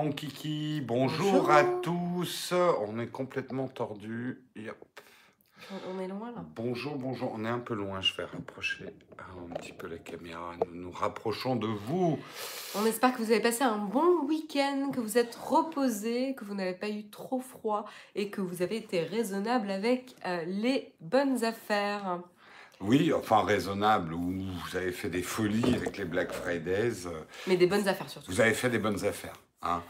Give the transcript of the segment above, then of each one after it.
Mon kiki, bonjour, Bonjour. à tous. On est complètement tordu. On est loin là. Bonjour, bonjour. On est un peu loin. Je vais rapprocher un petit peu la caméra. Nous nous rapprochons de vous. On espère que vous avez passé un bon week-end, que vous êtes reposé, que vous n'avez pas eu trop froid et que vous avez été raisonnable avec euh, les bonnes affaires. Oui, enfin raisonnable. Ou vous avez fait des folies avec les Black Fridays. euh, Mais des bonnes affaires surtout. Vous avez fait des bonnes affaires. Hein.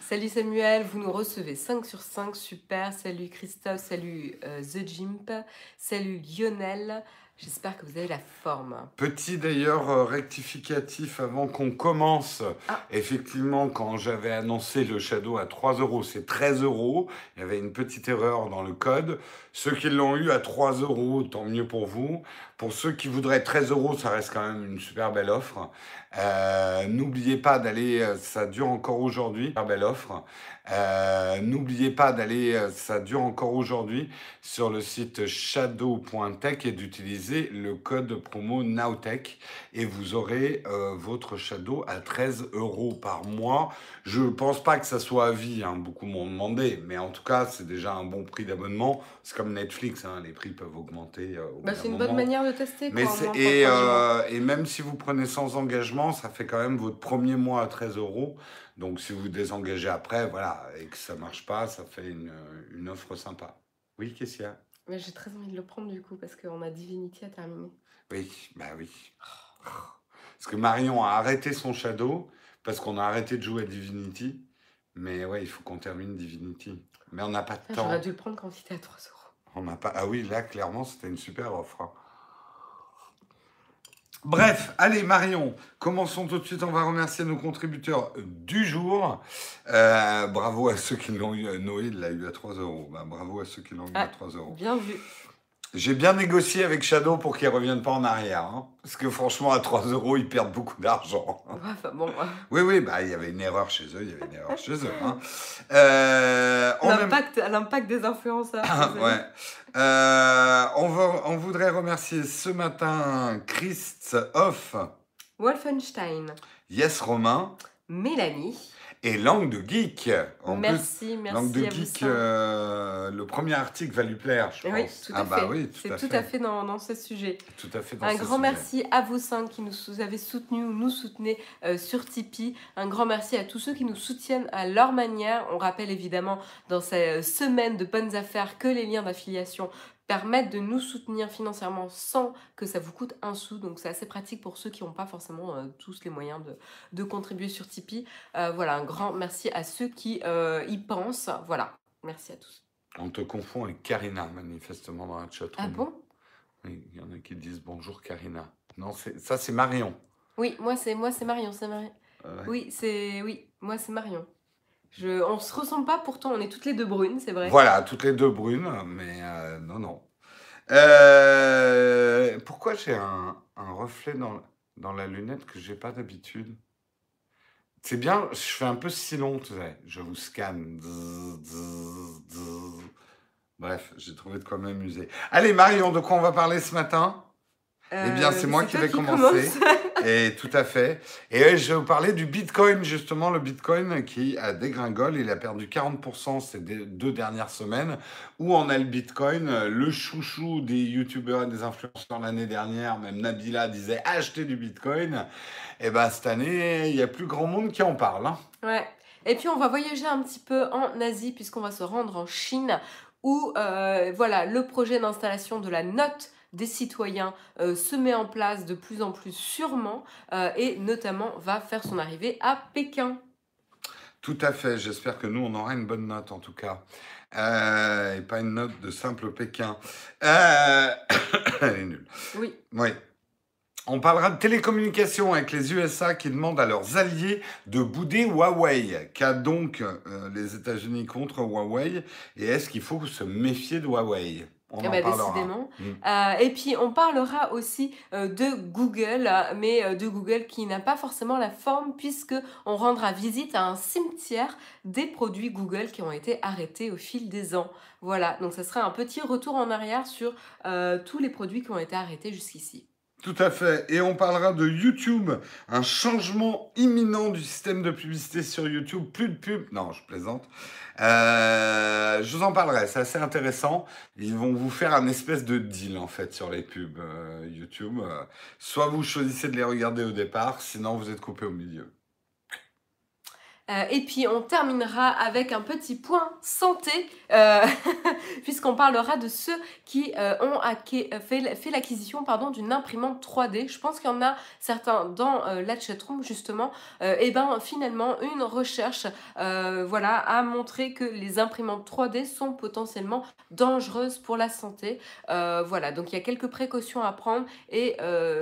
Salut Samuel, vous nous recevez 5 sur 5, super. Salut Christophe, salut euh, The Jimp, salut Lionel. J'espère que vous avez la forme. Petit d'ailleurs euh, rectificatif avant qu'on commence. Ah. Effectivement, quand j'avais annoncé le Shadow à 3 euros, c'est 13 euros. Il y avait une petite erreur dans le code. Ceux qui l'ont eu à 3 euros, tant mieux pour vous. Pour ceux qui voudraient 13 euros, ça reste quand même une super belle offre. Euh, N'oubliez pas d'aller, euh, ça dure encore aujourd'hui, super belle offre. Euh, N'oubliez pas d'aller, ça dure encore aujourd'hui, sur le site shadow.tech et d'utiliser le code promo NOWTECH et vous aurez euh, votre Shadow à 13 euros par mois. Je pense pas que ça soit à vie, hein, beaucoup m'ont demandé, mais en tout cas, c'est déjà un bon prix d'abonnement. C'est comme Netflix, hein, les prix peuvent augmenter. Bah, c'est une bonne manière de tester. Mais quoi, c'est- en moins et, de 30 jours. et même si vous prenez sans engagement, ça fait quand même votre premier mois à 13 euros. Donc si vous désengagez après, voilà, et que ça marche pas, ça fait une, une offre sympa. Oui, qu'est-ce qu'il y a Mais J'ai très envie de le prendre du coup parce qu'on a Divinity à terminer. Oui, bah oui. Parce que Marion a arrêté son Shadow, parce qu'on a arrêté de jouer à Divinity. Mais ouais, il faut qu'on termine Divinity. Mais on n'a pas de Ah, temps. J'aurais dû le prendre quand il était à 3 euros. On n'a pas. Ah oui, là, clairement, c'était une super offre. hein. Bref, allez Marion, commençons tout de suite. On va remercier nos contributeurs du jour. Euh, bravo à ceux qui l'ont eu. Noé il l'a eu à 3 euros. Bah, bravo à ceux qui l'ont eu à Ah. 3 euros. Bien vu. J'ai bien négocié avec Shadow pour qu'ils ne reviennent pas en arrière. hein. Parce que franchement, à 3 euros, ils perdent beaucoup d'argent. Ouais, enfin, bon, Oui, oui, bah, il y avait une erreur chez eux. Il y avait une erreur chez eux. hein. Euh, même- l'impact, des influenceurs. ah, ouais. Euh, on, va- on voudrait remercier ce matin Christ Off, Wolfenstein, Yes Romain Mélanie. Et Langue de Geek. En merci, plus, merci. Langue de à Geek, euh, le premier article va lui plaire, je pense. Oui, tout à ah fait. bah oui, tout C'est à tout fait. à fait dans, dans ce sujet. Tout à fait dans Un ce grand sujet. merci à vous cinq qui nous avez soutenus ou nous soutenez euh, sur Tipeee. Un grand merci à tous ceux qui nous soutiennent à leur manière. On rappelle évidemment dans ces euh, semaines de bonnes affaires que les liens d'affiliation permettent de nous soutenir financièrement sans que ça vous coûte un sou. Donc c'est assez pratique pour ceux qui n'ont pas forcément euh, tous les moyens de, de contribuer sur Tipeee. Euh, voilà, un grand merci à ceux qui euh, y pensent. Voilà, merci à tous. On te confond avec Karina, manifestement, dans la chat. Ah bon? Il y en a qui disent bonjour Karina. Non, ça c'est Marion. Oui, moi c'est moi c'est Marion, c'est Marion. Euh, Oui, c'est oui, moi c'est Marion. Je, on se ressemble pas, pourtant on est toutes les deux brunes, c'est vrai. Voilà, toutes les deux brunes, mais euh, non, non. Euh, pourquoi j'ai un, un reflet dans, dans la lunette que j'ai pas d'habitude? C'est bien, je fais un peu Silon, tu sais. Je vous scanne. Bref, j'ai trouvé de quoi m'amuser. Allez, Marion, de quoi on va parler ce matin? Eh bien, c'est moi qui vais commencer. Et tout à fait. Et euh, je vais vous parler du Bitcoin, justement, le Bitcoin qui a dégringole. Il a perdu 40% ces deux dernières semaines. Où on a le Bitcoin, euh, le chouchou des youtubeurs et des influenceurs l'année dernière, même Nabila disait achetez du Bitcoin. Et ben cette année, il y a plus grand monde qui en parle. hein. Ouais. Et puis on va voyager un petit peu en Asie puisqu'on va se rendre en Chine où euh, voilà le projet d'installation de la note des citoyens euh, se met en place de plus en plus sûrement euh, et notamment va faire son arrivée à Pékin. Tout à fait. J'espère que nous, on aura une bonne note en tout cas. Euh, et pas une note de simple Pékin. Elle est nulle. Oui. Oui. On parlera de télécommunications avec les USA qui demandent à leurs alliés de bouder Huawei. Qu'a donc euh, les États-Unis contre Huawei Et est-ce qu'il faut se méfier de Huawei? On Eh en ben, parlera. décidément. Mm. Euh, et puis on parlera aussi euh, de Google, mais euh, de Google qui n'a pas forcément la forme puisque on rendra visite à un cimetière des produits Google qui ont été arrêtés au fil des ans. Voilà, donc ça sera un petit retour en arrière sur tous les produits qui ont été arrêtés jusqu'ici. Tout à fait. Et on parlera de YouTube, un changement imminent du système de publicité sur YouTube. Plus de pub. Non, je plaisante. Euh, je vous en parlerai, c'est assez intéressant. Ils vont vous faire un espèce de deal en fait sur les pubs euh, YouTube. Euh, soit vous choisissez de les regarder au départ, sinon vous êtes coupé au milieu. Euh, et puis on terminera avec un petit point santé, euh, puisqu'on parlera de ceux qui euh, ont fait, l'acquisition d'une imprimante 3D. Je pense qu'il y en a certains dans la chatroom justement. et ben finalement une recherche voilà, a montré que les imprimantes 3D sont potentiellement dangereuses pour la santé. voilà, donc il y a quelques précautions à prendre et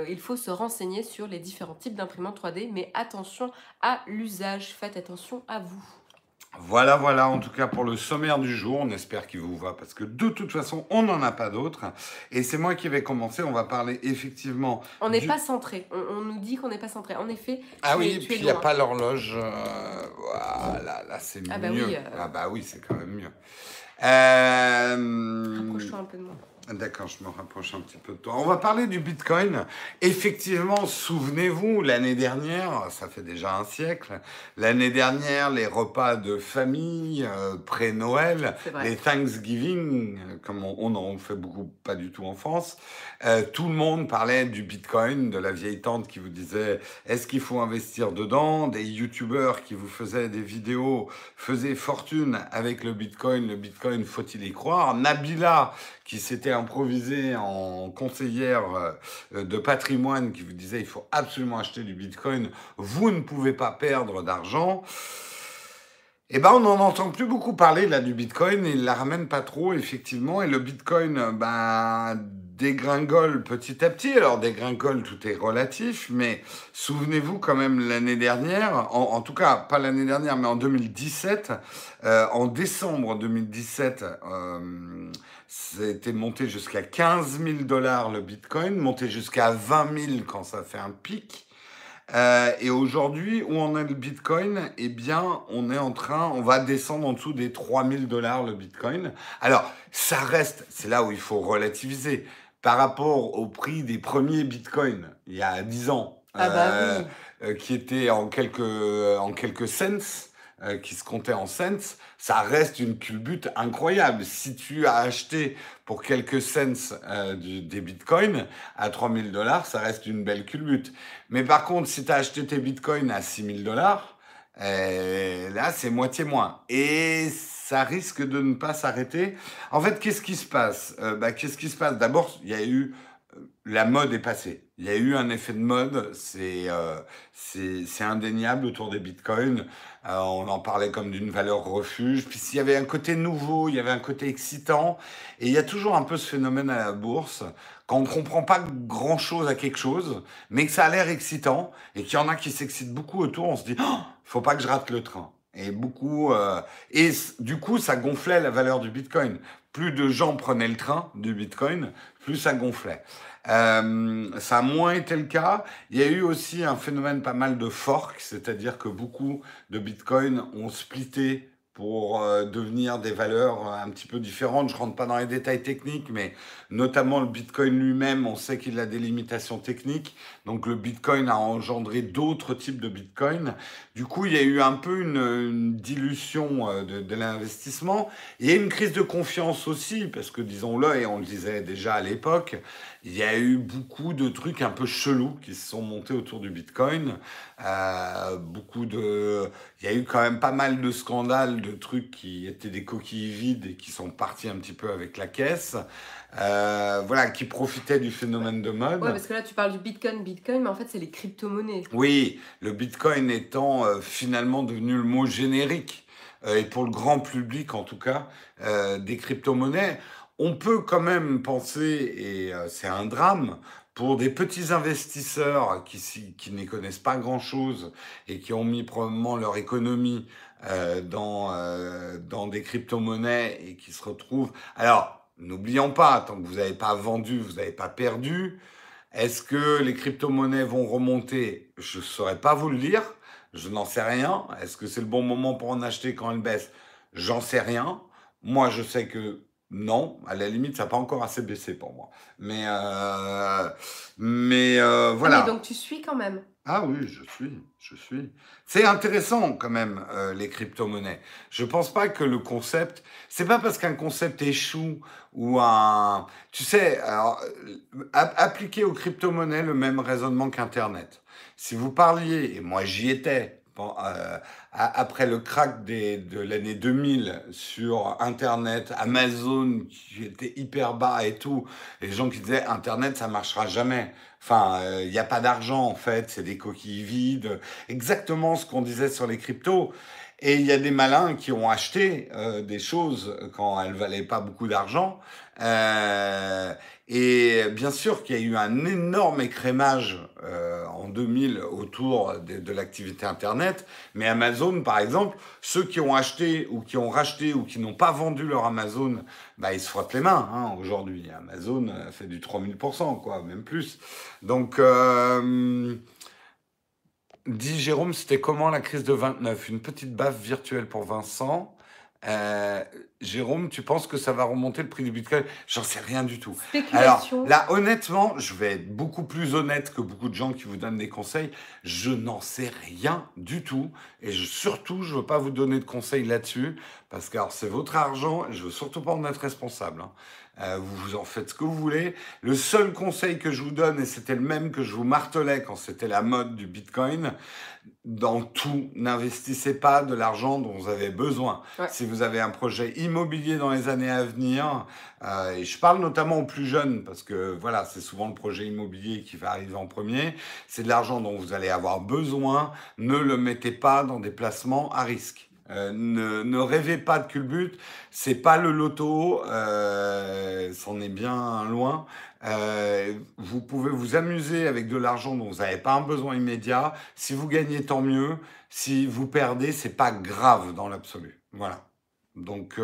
il faut se renseigner sur les différents types d'imprimantes 3D, mais attention à l'usage, faites attention à vous. Voilà, voilà, en tout cas pour le sommaire du jour, on espère qu'il vous va parce que de toute façon, on n'en a pas d'autres. Et c'est moi qui vais commencer, on va parler effectivement... On n'est pas centré, on, nous dit qu'on n'est pas centré. En effet, Ah oui, puis il n'y a pas l'horloge. Euh, voilà, là c'est ah bah mieux. Oui, euh. Ah bah oui, c'est quand même mieux. Euh... Rapproche-toi un peu de moi. D'accord, je me rapproche un petit peu de toi. On va parler du Bitcoin. Effectivement, souvenez-vous, l'année dernière, ça fait déjà un siècle, l'année dernière, les repas de famille euh, pré-Noël, les Thanksgiving, comme on, en fait beaucoup, pas du tout en France, euh, tout le monde parlait du Bitcoin, de la vieille tante qui vous disait est-ce qu'il faut investir dedans, des youtubeurs qui vous faisaient des vidéos, faisaient fortune avec le Bitcoin, le Bitcoin faut-il y croire, Nabila qui s'était improvisée en conseillère euh, de patrimoine, qui vous disait il faut absolument acheter du Bitcoin, vous ne pouvez pas perdre d'argent. Eh ben, on n'en entend plus beaucoup parler là du Bitcoin, il la ramène pas trop effectivement, et le Bitcoin, ben dégringole petit à petit. Alors dégringole, tout est relatif, mais souvenez-vous quand même l'année dernière, en, tout cas pas l'année dernière, mais en 2017, euh, en décembre 2017, euh, c'était monté jusqu'à 15 000 dollars le Bitcoin, monté jusqu'à 20 000 quand ça fait un pic. Euh, et aujourd'hui, où on a le Bitcoin? Eh bien, on est en train, on va descendre en dessous des 3 000 dollars le Bitcoin. Alors, ça reste, c'est là où il faut relativiser. Par rapport au prix des premiers Bitcoins, il y a 10 ans, ah bah euh, euh, qui étaient en quelques, en quelques cents, euh, qui se comptait en cents, ça reste une culbute incroyable. Si tu as acheté pour quelques cents euh, des bitcoins à 3000 dollars, ça reste une belle culbute. Mais par contre, si tu as acheté tes bitcoins à 6000 dollars, euh, là, c'est moitié moins. Et ça risque de ne pas s'arrêter. En fait, qu'est-ce qui se passe? Bah, Qu'est-ce qui se passe? D'abord, il y a eu la mode est passée. Il y a eu un effet de mode, c'est euh, c'est indéniable autour des bitcoins. Euh, on en parlait comme d'une valeur refuge. Puis s'il y avait un côté nouveau, il y avait un côté excitant. Et il y a toujours un peu ce phénomène à la bourse, quand on ne comprend pas grand-chose à quelque chose, mais que ça a l'air excitant, et qu'il y en a qui s'excitent beaucoup autour, on se dit oh, « faut pas que je rate le train ». Et beaucoup, euh, et du coup, ça gonflait la valeur du Bitcoin. Plus de gens prenaient le train du Bitcoin, plus ça gonflait. Euh, ça a moins été le cas. Il y a eu aussi un phénomène pas mal de fork, c'est-à-dire que beaucoup de bitcoins ont splitté pour euh, devenir des valeurs un petit peu différentes. Je rentre pas dans les détails techniques, mais notamment le Bitcoin lui-même, on sait qu'il a des limitations techniques. Donc le Bitcoin a engendré d'autres types de Bitcoin. Du coup, il y a eu un peu une, dilution euh, de, de l'investissement. Il y a une crise de confiance aussi, parce que disons-le, et on le disait déjà à l'époque, il y a eu beaucoup de trucs un peu chelous qui se sont montés autour du Bitcoin. Euh, beaucoup de, il y a eu quand même pas mal de scandales, de trucs qui étaient des coquilles vides et qui sont partis un petit peu avec la caisse. Euh, voilà, qui profitaient du phénomène de mode. Ouais, parce que là tu parles du Bitcoin, Bitcoin, mais en fait c'est les crypto-monnaies. Oui, le Bitcoin étant euh, finalement devenu le mot générique et pour le grand public en tout cas des crypto-monnaies on peut quand même penser, et euh, c'est un drame, pour des petits investisseurs qui, n'y connaissent pas grand-chose et qui ont mis probablement leur économie euh, dans, euh, dans des crypto-monnaies et qui se retrouvent... Alors, n'oublions pas, tant que vous n'avez pas vendu, vous n'avez pas perdu. Est-ce que les crypto-monnaies vont remonter? Je ne saurais pas vous le dire. Je n'en sais rien. Est-ce que c'est le bon moment pour en acheter quand elles baissent? J'en sais rien. Moi, je sais que Non, à la limite, ça n'a pas encore assez baissé pour moi. Mais, euh, mais euh, voilà. Ah, mais donc tu suis quand même. Ah oui, je suis, je suis. C'est intéressant quand même euh, les crypto-monnaies. Je pense pas que le concept, c'est pas parce qu'un concept échoue ou un, tu sais, alors, euh, appliquer aux crypto-monnaies le même raisonnement qu'Internet. Si vous parliez, et moi j'y étais, après le crack des, de l'année 2000 sur Internet, Amazon qui était hyper bas et tout, les gens qui disaient Internet ça marchera jamais. Enfin, euh, il n'y a pas d'argent en fait, c'est des coquilles vides. Exactement ce qu'on disait sur les cryptos. Et il y a des malins qui ont acheté euh, des choses quand elles valaient pas beaucoup d'argent. Euh, et bien sûr qu'il y a eu un énorme écrémage euh, en 2000 autour de, l'activité Internet. Mais Amazon, par exemple, ceux qui ont acheté ou qui ont racheté ou qui n'ont pas vendu leur Amazon, bah, ils se frottent les mains hein, aujourd'hui. Amazon euh, fait du 3000%, quoi, même plus. Donc, euh, Dis Jérôme, c'était comment la crise de 29? Une petite baffe virtuelle pour Vincent. Euh, Jérôme, tu penses que ça va remonter le prix du Bitcoin? J'en sais rien du tout. Alors là, honnêtement, je vais être beaucoup plus honnête que beaucoup de gens qui vous donnent des conseils. Je n'en sais rien du tout. Et je- surtout, je veux pas vous donner de conseils là-dessus. Parce que c'est votre argent et je veux surtout pas en être responsable. hein. Euh, vous vous en faites ce que vous voulez. Le seul conseil que je vous donne, et c'était le même que je vous martelais quand c'était la mode du Bitcoin, dans tout, n'investissez pas de l'argent dont vous avez besoin. Ouais. Si vous avez un projet immobilier dans les années à venir, euh, et je parle notamment aux plus jeunes, parce que voilà, c'est souvent le projet immobilier qui va arriver en premier, c'est de l'argent dont vous allez avoir besoin, ne le mettez pas dans des placements à risque. Euh, ne, rêvez pas de culbute, c'est pas le loto, euh, c'en est bien loin. Euh, vous pouvez vous amuser avec de l'argent dont vous n'avez pas un besoin immédiat. Si vous gagnez, tant mieux. Si vous perdez, c'est pas grave dans l'absolu. Voilà. Donc,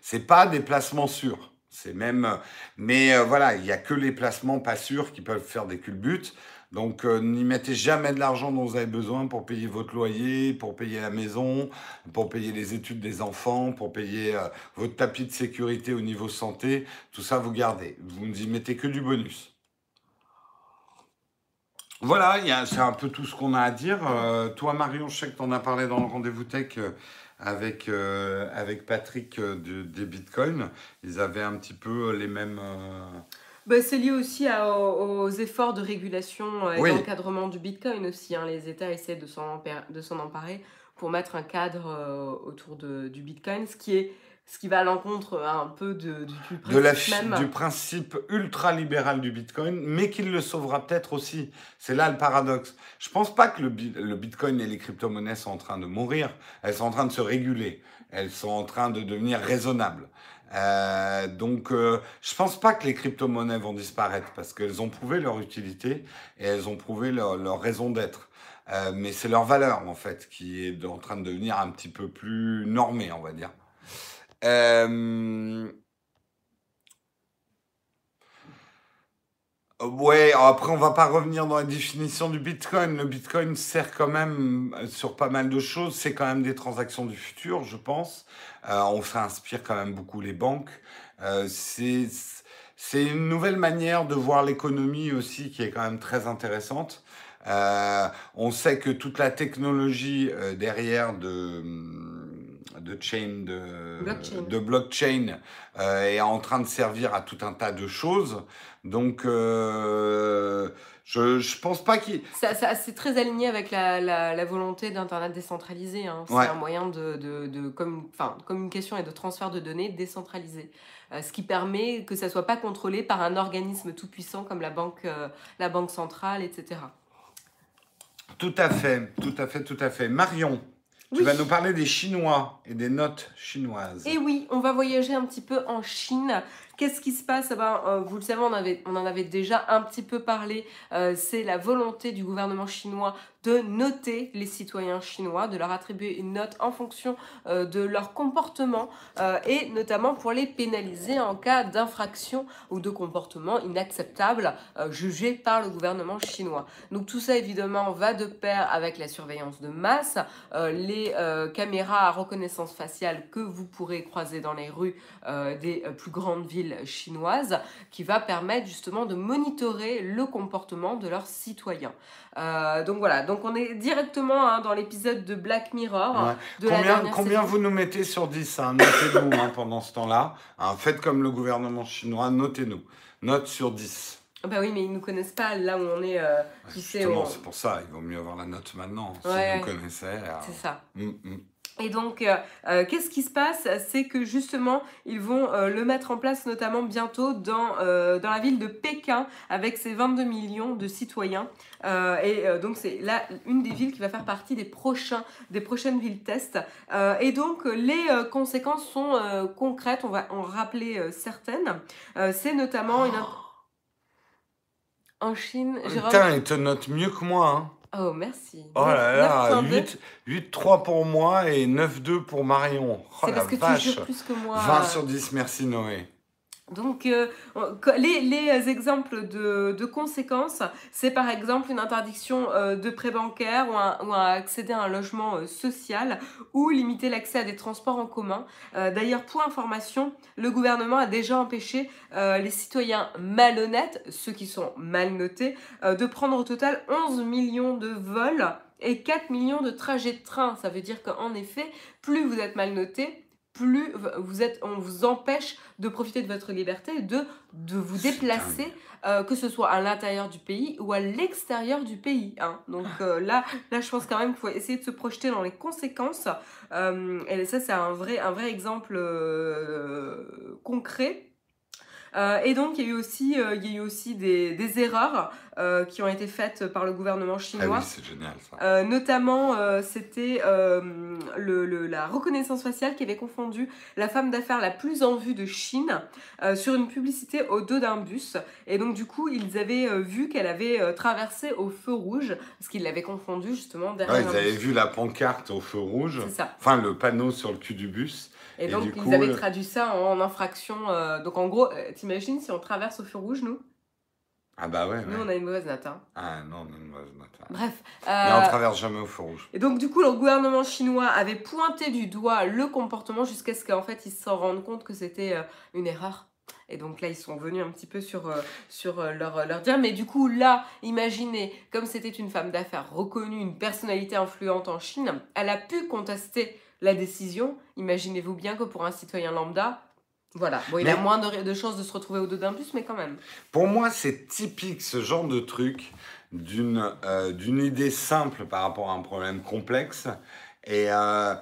c'est pas des placements sûrs. C'est même, mais voilà, il y a que les placements pas sûrs qui peuvent faire des culbutes. Donc, euh, n'y mettez jamais de l'argent dont vous avez besoin pour payer votre loyer, pour payer la maison, pour payer les études des enfants, pour payer euh, votre tapis de sécurité au niveau santé. Tout ça, vous gardez. Vous n'y mettez que du bonus. Voilà, c'est un peu tout ce qu'on a à dire. Euh, toi, Marion, je sais que tu en as parlé dans le rendez-vous tech avec, avec Patrick de- des Bitcoins. Ils avaient un petit peu les mêmes. Bah, c'est lié aussi à- aux, aux efforts de régulation et Oui. d'encadrement du Bitcoin aussi. hein. Les États essaient de s'en empar- de s'en emparer pour mettre un cadre euh, autour de, du Bitcoin, ce qui, est, ce qui va à l'encontre euh, un peu de, du, du de la, principe même. du principe ultra-libéral du Bitcoin, mais qu'il le sauvera peut-être aussi. C'est là le paradoxe. Je pense pas que le, le Bitcoin et les crypto-monnaies sont en train de mourir. Elles sont en train de se réguler. Elles sont en train de devenir raisonnables. Euh, donc, euh, je pense pas que les crypto-monnaies vont disparaître parce qu'elles ont prouvé leur utilité et elles ont prouvé leur, raison d'être. Euh, mais c'est leur valeur, en fait, qui est en train de devenir un petit peu plus normée, on va dire. Ouais, après on va pas revenir dans la définition du Bitcoin. Le Bitcoin sert quand même euh, sur pas mal de choses. C'est quand même des transactions du futur, je pense. Euh, on s'inspire quand même beaucoup les banques. Euh, c'est une nouvelle manière de voir l'économie aussi qui est quand même très intéressante. Euh, on sait que toute la technologie euh, derrière de de chain de Blockchain. de blockchain euh, est en train de servir à tout un tas de choses. Donc, euh, je, je pense pas qu'il. Ça, ça- c'est très aligné avec la, la- la volonté d'Internet décentralisé. hein. C'est Ouais. un moyen de, de, de commu- enfin, de communication et de transfert de données décentralisé. Euh, ce qui permet que ça ne soit pas contrôlé par un organisme tout puissant comme la banque, la banque centrale, etc. Tout à fait, tout à fait, tout à fait. Marion, tu Oui. vas nous parler des Chinois et des notes chinoises. Et oui, on va voyager un petit peu en Chine, Qu'est-ce qui se passe? Eh ben, euh, Vous le savez, on, en avait déjà un petit peu parlé. Euh, c'est la volonté du gouvernement chinois de noter les citoyens chinois, de leur attribuer une note en fonction euh, de leur comportement et notamment pour les pénaliser en cas d'infraction ou de comportement inacceptable jugé par le gouvernement chinois. Donc tout ça évidemment va de pair avec la surveillance de masse, les caméras à reconnaissance faciale que vous pourrez croiser dans les rues des plus grandes villes chinoises qui va permettre justement de monitorer le comportement de leurs citoyens. donc voilà, donc on est directement hein, dans l'épisode de Black Mirror. combien, vous nous mettez sur 10 hein? Notez-nous hein, pendant ce temps-là. faites comme le gouvernement chinois, notez-nous. Note sur 10. Bah oui, mais ils ne nous connaissent pas là où on est. Euh, c'est pour ça, il vaut mieux avoir la note maintenant. Si vous connaissez. Euh, c'est ça. Hum, hum. Et donc, euh, euh, qu'est-ce qui se passe? C'est que justement, ils vont euh, le mettre en place notamment bientôt dans, dans la ville de Pékin avec ses 22 millions de citoyens. et donc, c'est là une des villes qui va faire partie des, prochains, des prochaines villes test. et donc, les conséquences sont concrètes, on va en rappeler certaines. C'est notamment une... En Chine... Putain, il te note mieux que moi, hein Oh, merci. Oh là là, 8-3 pour moi et 9-2 pour Marion. Oh c'est parce que tu joues plus que moi. 20 sur 10, merci Noé. Donc, euh, les, les, exemples de, conséquences, c'est par exemple une interdiction euh, de prêt bancaire ou, accéder à un logement euh, social ou limiter l'accès à des transports en commun. D'ailleurs, pour information, le gouvernement a déjà empêché les citoyens malhonnêtes, ceux qui sont mal notés, de prendre au total 11 millions de vols et 4 millions de trajets de train. Ça veut dire qu'en effet, plus vous êtes mal noté, plus vous êtes, on vous empêche de profiter de votre liberté, de, de vous déplacer, euh, que ce soit à l'intérieur du pays ou à l'extérieur du pays. Hein. Donc euh, là, là, je pense quand même qu'il faut essayer de se projeter dans les conséquences. Euh, et ça, c'est un vrai, un vrai exemple concret. Et donc, il y a eu aussi, il y a eu aussi des, des erreurs euh, qui ont été faites par le gouvernement chinois. Ah oui, c'est génial ça. Euh, notamment, euh, c'était le, la reconnaissance faciale qui avait confondu la femme d'affaires la plus en vue de Chine sur une publicité au dos d'un bus. Et donc, du coup, ils avaient vu qu'elle avait traversé au feu rouge, parce qu'ils l'avaient confondu justement derrière. Ouais, ils avaient vu la pancarte au feu rouge. C'est ça. Enfin, le panneau sur le cul du bus. Et, donc, ils avaient traduit ça en infraction. donc, en gros, t'imagines si on traverse au feu rouge, nous? Ah bah ouais. Nous, on a une mauvaise note. Hein. Ah non, on a une mauvaise note. Bref. Mais on euh, traverse jamais au feu rouge. Et donc, du coup, le gouvernement chinois avait pointé du doigt le comportement jusqu'à ce qu'en fait, ils se rendent compte que c'était euh, une erreur. Et donc là, ils sont venus un petit peu sur, euh, sur leur, leur dire. Mais du coup, là, imaginez, comme c'était une femme d'affaires reconnue, une personnalité influente en Chine, elle a pu contester la décision. Imaginez-vous bien que pour un citoyen lambda, voilà, bon, il a moins de, chances de se retrouver au dos d'un bus, mais quand même. Pour moi, c'est typique ce genre de truc d'une euh, idée simple par rapport à un problème complexe et, euh,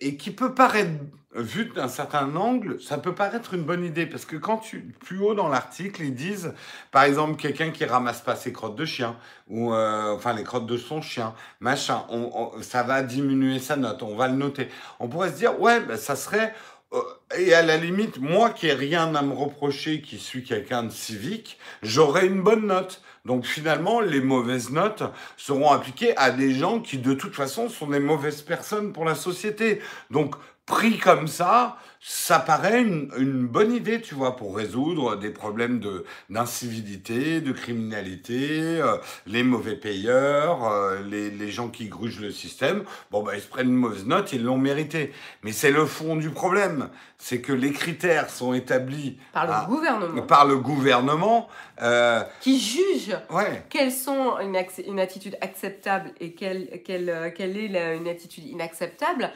et qui peut paraître, vu d'un certain angle, ça peut paraître une bonne idée parce que quand tu, plus haut dans l'article, ils disent, par exemple, quelqu'un qui ramasse pas ses crottes de chien ou euh, enfin les crottes de son chien, machin, on, ça va diminuer sa note, on va le noter. On pourrait se dire, ouais, ben, ça serait euh, et à la limite, moi qui ai rien à me reprocher, qui suis quelqu'un de civique, j'aurai une bonne note. Donc finalement, les mauvaises notes seront appliquées à des gens qui de toute façon sont des mauvaises personnes pour la société. Donc pris comme ça, ça paraît une, bonne idée, tu vois, pour résoudre des problèmes de d'incivilité, de criminalité, euh, les mauvais payeurs, euh, les, les, gens qui grugent le système. Bon, bah, ils se prennent une mauvaise note, ils l'ont mérité. Mais c'est le fond du problème, c'est que les critères sont établis par le gouvernement. Par le gouvernement. Euh, qui juge ouais. quelles sont une, une, attitude acceptable et quelle, quelle, quelle est une attitude inacceptable.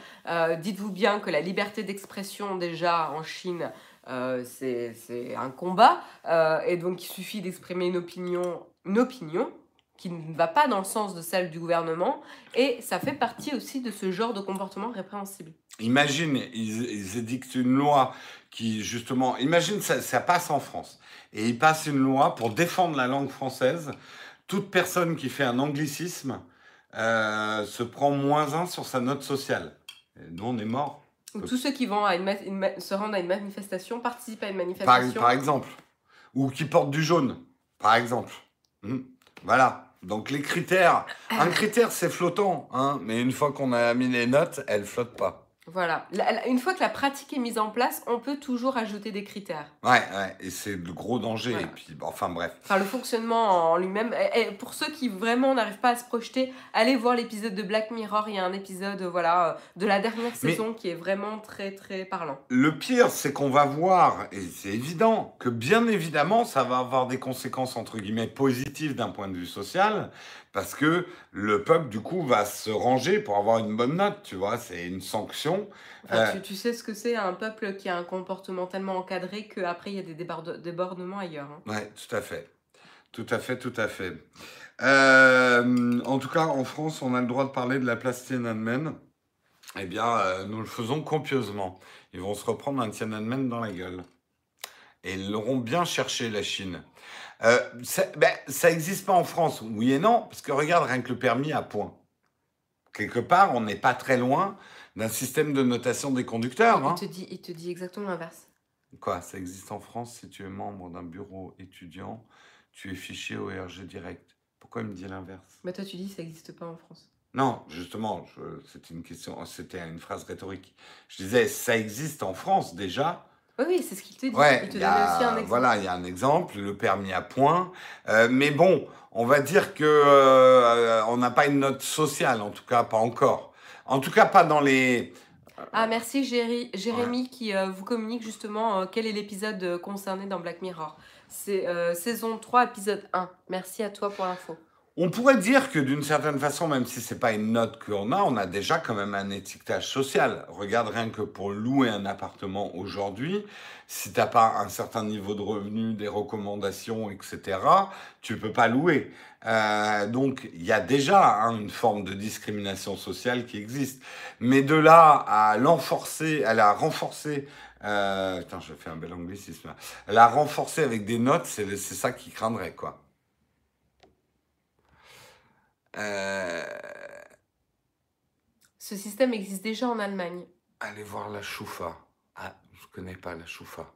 Dites-vous bien que la liberté d'expression déjà en Chine, euh, c'est un combat. Euh, et donc il suffit d'exprimer une opinion, une opinion qui ne va pas dans le sens de celle du gouvernement. Et ça fait partie aussi de ce genre de comportement répréhensible. Imagine, ils, édictent une loi qui, justement, imagine, ça, passe en France. Et ils passent une loi pour défendre la langue française. Toute personne qui fait un anglicisme euh, se prend moins un sur sa note sociale. nous, on est mort. Ou tous ceux qui vont à une, se rendre à une manifestation participent à une manifestation. Par, exemple. Ou qui portent du jaune, par exemple. Hmm. Voilà. Donc les critères. Un critère, c'est flottant, hein, mais une fois qu'on a mis les notes, elles flottent pas. Voilà. une fois que la pratique est mise en place, on peut toujours ajouter des critères. Ouais, ouais. Et c'est le gros danger. Et puis, enfin bref. Enfin, le fonctionnement en lui-même. Et pour ceux qui vraiment n'arrivent pas à se projeter, allez voir l'épisode de Black Mirror. Il y a un épisode, voilà, euh, de la dernière saison qui est vraiment très, très parlant. Le pire, c'est qu'on va voir, et c'est évident, que bien évidemment, ça va avoir des conséquences entre guillemets positives d'un point de vue social parce que le peuple, du coup, va se ranger pour avoir une bonne note, tu vois, c'est une sanction. Euh, tu, sais ce que c'est un peuple qui a un comportement tellement encadré qu'après, il y a des débordements ailleurs. Hein. Oui, tout à fait. Tout à fait, tout à fait. Euh, en tout cas, en France, on a le droit de parler de la place Tiananmen. Eh bien, euh, nous le faisons copieusement. Ils vont se reprendre un Tiananmen dans la gueule. Et ils l'auront bien cherché, la Chine. Euh, ça, ben, existe pas en France, oui et non, parce que regarde rien que le permis à point. Quelque part, on n'est pas très loin d'un système de notation des conducteurs. Il, hein. te, dit, il te dit exactement l'inverse. Quoi Ça existe en France si tu es membre d'un bureau étudiant, tu es fiché au RG direct. Pourquoi il me dit l'inverse? Mais toi, tu dis ça n'existe pas en France. Non, justement, c'était une question, c'était une phrase rhétorique. Je disais, ça existe en France déjà, oui, c'est ce qu'il te dit. il te aussi un exemple. Voilà, il y a un exemple, le permis à point. Euh, mais bon, on va dire que euh, on n'a pas une note sociale, en tout cas, pas encore. En tout cas, pas dans les. Ah, merci Jérémy qui euh, vous communique justement quel est l'épisode concerné dans Black Mirror. C'est saison 3, épisode 1. Merci à toi pour l'info. On pourrait dire que d'une certaine façon, même si c'est pas une note qu'on a, on a déjà quand même un étiquetage social. Regarde rien que pour louer un appartement aujourd'hui, si t'as pas un certain niveau de revenu, des recommandations, etc., tu peux pas louer. Euh, donc il y a déjà hein, une forme de discrimination sociale qui existe. Mais de là à l'enforcer, à la renforcer euh, je fais un bel anglicisme. La renforcer avec des notes, c'est ça qui craindrait, quoi. Euh, Ce système existe déjà en Allemagne. Allez voir la choufa. Ah, je connais pas la choufa.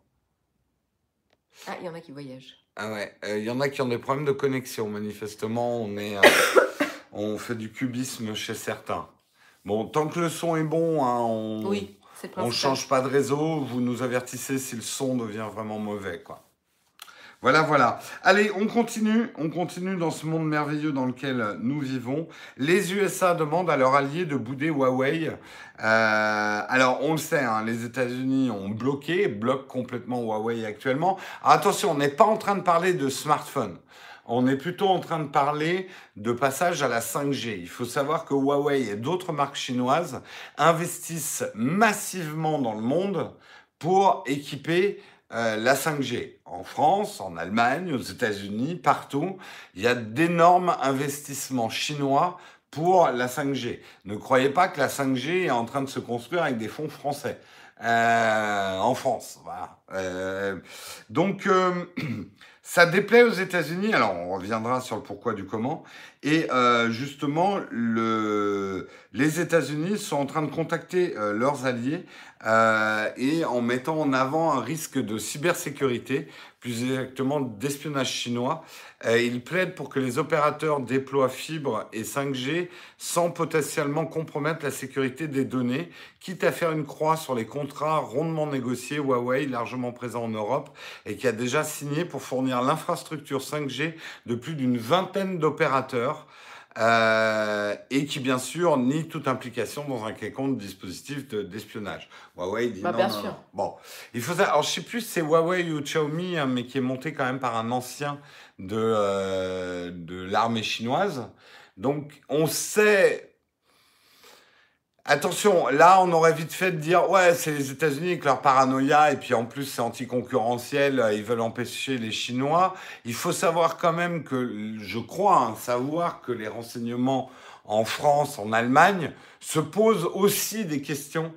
Ah, il y en a qui voyagent. Ah ouais, euh, il y en a qui ont des problèmes de connexion. Manifestement, on est, euh, on fait du cubisme chez certains. Bon, tant que le son est bon, hein, on, oui, on change pas de réseau. Vous nous avertissez si le son devient vraiment mauvais, quoi. Voilà, voilà. Allez, on continue. On continue dans ce monde merveilleux dans lequel nous vivons. Les USA demandent à leurs alliés de bouder Huawei. Euh, alors, on le sait, hein, les États-Unis ont bloqué, bloquent complètement Huawei actuellement. attention, on n'est pas en train de parler de smartphone. On est plutôt en train de parler de passage à la 5G. Il faut savoir que Huawei et d'autres marques chinoises investissent massivement dans le monde pour équiper euh, la 5G. En France, en Allemagne, aux États-Unis, partout, il y a d'énormes investissements chinois pour la 5G. Ne croyez pas que la 5G est en train de se construire avec des fonds français. Euh, en France, voilà. Euh, donc, ça déplaît aux États-Unis. Alors, on reviendra sur le pourquoi du comment. Et justement, le, les États-Unis sont en train de contacter leurs alliés euh, et en mettant en avant un risque de cybersécurité, plus exactement d'espionnage chinois. Euh, il plaide pour que les opérateurs déploient fibre et 5G sans potentiellement compromettre la sécurité des données, quitte à faire une croix sur les contrats rondement négociés Huawei, largement présent en Europe, et qui a déjà signé pour fournir l'infrastructure 5G de plus d'une vingtaine d'opérateurs. Euh, et qui bien sûr nie toute implication dans un quelconque dispositif d'espionnage. Huawei dit bah, non, bien sûr. Bon, il faut alors je sais plus si c'est Huawei ou Xiaomi, hein, mais qui est monté quand même par un ancien de euh, de l'armée chinoise. Donc on sait Attention, là, on aurait vite fait de dire, ouais, c'est les États-Unis avec leur paranoïa, et puis en plus, c'est anticoncurrentiel, ils veulent empêcher les Chinois. Il faut savoir quand même que, je crois, hein, savoir que les renseignements en France, en Allemagne, se posent aussi des questions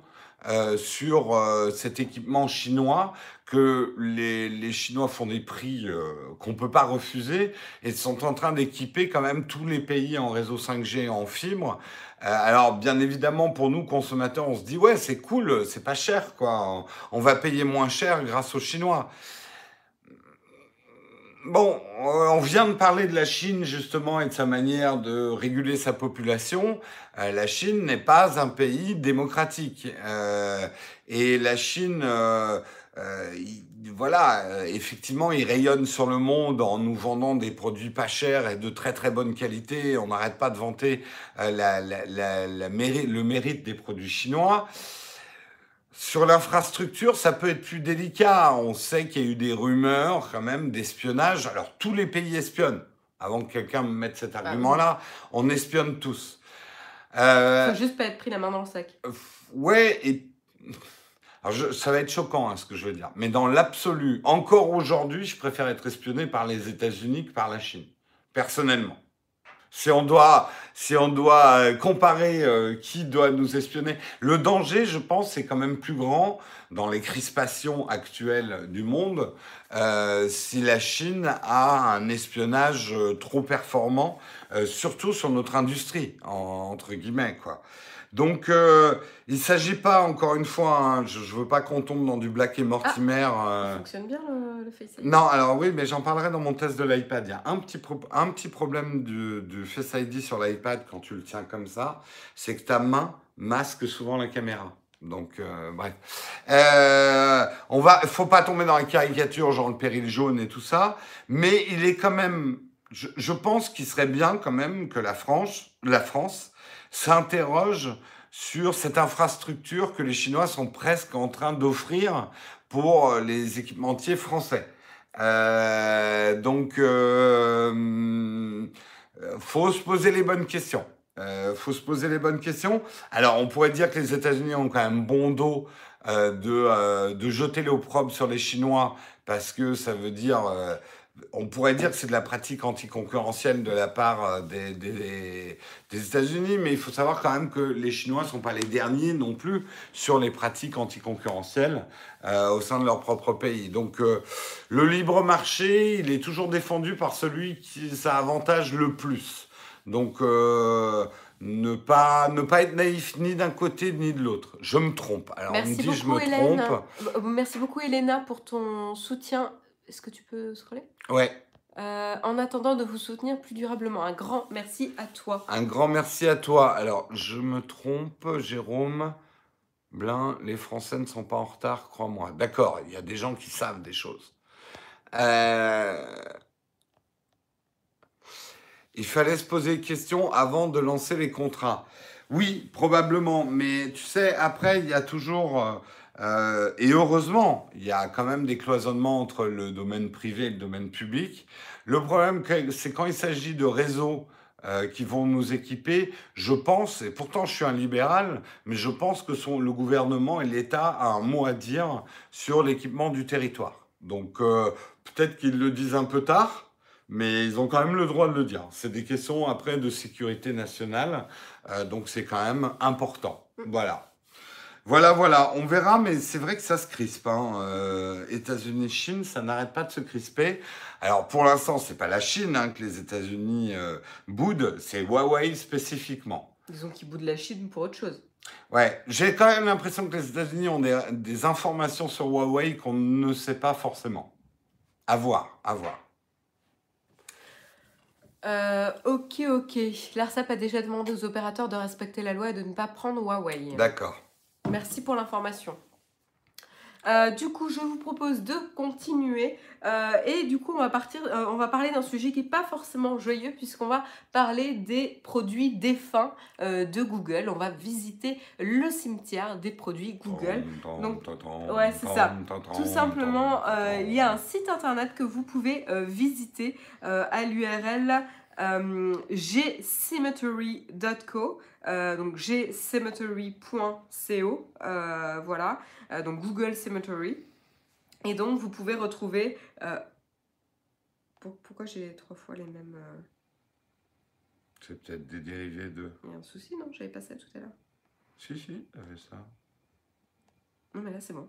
euh, sur euh, cet équipement chinois que les, les Chinois font des prix euh, qu'on ne peut pas refuser et sont en train d'équiper quand même tous les pays en réseau 5G en fibre. alors bien évidemment pour nous consommateurs on se dit ouais c'est cool, c'est pas cher quoi, on va payer moins cher grâce aux Chinois. Bon, euh, on vient de parler de la Chine justement et de sa manière de réguler sa population. Euh, la Chine n'est pas un pays démocratique. Euh, et la Chine, voilà, effectivement, il rayonne sur le monde en nous vendant des produits pas chers et de très très bonne qualité. On n'arrête pas de vanter le mérite des produits chinois. Sur l'infrastructure, ça peut être plus délicat. On sait qu'il y a eu des rumeurs quand même d'espionnage. Alors tous les pays espionnent. Avant que quelqu'un me mette cet ah argument-là, on espionne tous. Euh, Faut juste pas être pris la main dans le sac. ouais, et alors ça va être choquant hein, ce que je veux dire, mais dans l'absolu, encore aujourd'hui, je préfère être espionné par les États-Unis que par la Chine, personnellement. Si on doit, si on doit euh, comparer euh, qui doit nous espionner, le danger, je pense, c'est quand même plus grand dans les crispations actuelles du monde euh, si la Chine a un espionnage trop performant, surtout sur notre industrie, entre guillemets, quoi. Donc, euh, il ne s'agit pas, encore une fois, hein, je ne veux pas qu'on tombe dans du Black et Mortimer. Ah, euh... Ça fonctionne bien le, le Face ID? Non, alors oui, mais j'en parlerai dans mon test de l'iPad. Il y a un petit, un petit problème du, du Face ID sur l'iPad quand tu le tiens comme ça, c'est que ta main masque souvent la caméra. Donc, euh, bref. Euh, on va, faut pas tomber dans la caricature, genre le péril jaune et tout ça, mais il est quand même, je, je pense qu'il serait bien quand même que la France, la France s'interroge sur cette infrastructure que les Chinois sont presque en train d'offrir pour euh, les équipementiers français. Euh, donc, euh, faut se poser les bonnes questions. Euh, faut se poser les bonnes questions. Alors, on pourrait dire que les États-Unis ont quand même bon dos euh, de, euh, de jeter l'opprobre sur les Chinois parce que ça veut dire on pourrait dire que c'est de la pratique anticoncurrentielle de la part euh, des, des, États-Unis, mais il faut savoir quand même que les Chinois ne sont pas les derniers non plus sur les pratiques anticoncurrentielles euh, au sein de leur propre pays. Donc euh, le libre marché, il est toujours défendu par celui qui ça avantage le plus. Donc ne pas, ne pas être naïf ni d'un côté ni de l'autre. Je me trompe. Alors Merci on me dit je me trompe. Merci beaucoup Elena pour ton soutien est-ce que tu peux scroller? Ouais. Euh, en attendant de vous soutenir plus durablement, un grand merci à toi. Un grand merci à toi. Alors, je me trompe, Jérôme Blin, les Français ne sont pas en retard, crois-moi. D'accord, il y a des gens qui savent des choses. Euh, il fallait se poser des questions avant de lancer les contrats. Oui, probablement, mais tu sais, après, il y a toujours... Euh, et heureusement, il y a quand même des cloisonnements entre le domaine privé et le domaine public. Le problème, c'est quand il s'agit de réseaux euh, qui vont nous équiper, je pense, et pourtant je suis un libéral, mais je pense que le gouvernement et l'État a un mot à dire sur l'équipement du territoire. Donc euh, peut-être qu'ils le disent un peu tard, mais ils ont quand même le droit de le dire. C'est des questions après de sécurité nationale, donc c'est quand même important. Voilà. Voilà, voilà, on verra, mais c'est vrai que ça se crispe. Hein. Euh, États-Unis-Chine, ça n'arrête pas de se crisper. Alors pour l'instant, c'est pas la Chine hein, que les États-Unis euh, boudent, c'est Huawei spécifiquement. Disons qu'ils boudent la Chine pour autre chose. Ouais, j'ai quand même l'impression que les États-Unis ont des, des, informations sur Huawei qu'on ne sait pas forcément. À voir, à voir. Euh, ok, ok. L'ARCEP a déjà demandé aux opérateurs de respecter la loi et de ne pas prendre Huawei. D'accord. Merci pour l'information. Euh, du coup, je vous propose de continuer euh, et du coup, on va partir, euh, on va parler d'un sujet qui n'est pas forcément joyeux puisqu'on va parler des produits défunts de Google. On va visiter le cimetière des produits Google. Donc, ouais, c'est ça. Tout simplement, il y a un site internet que vous pouvez visiter à l'URL gcemetery.co. Euh, donc gcemetery.co, euh, voilà, euh, donc Google Cemetery. Et donc vous pouvez retrouver. pourquoi j'ai trois fois les mêmes. C'est peut-être des dérivés de. Il y a un souci, non? J'avais pas ça tout à l'heure. Si, si, avait ça. Non, mais là, c'est bon.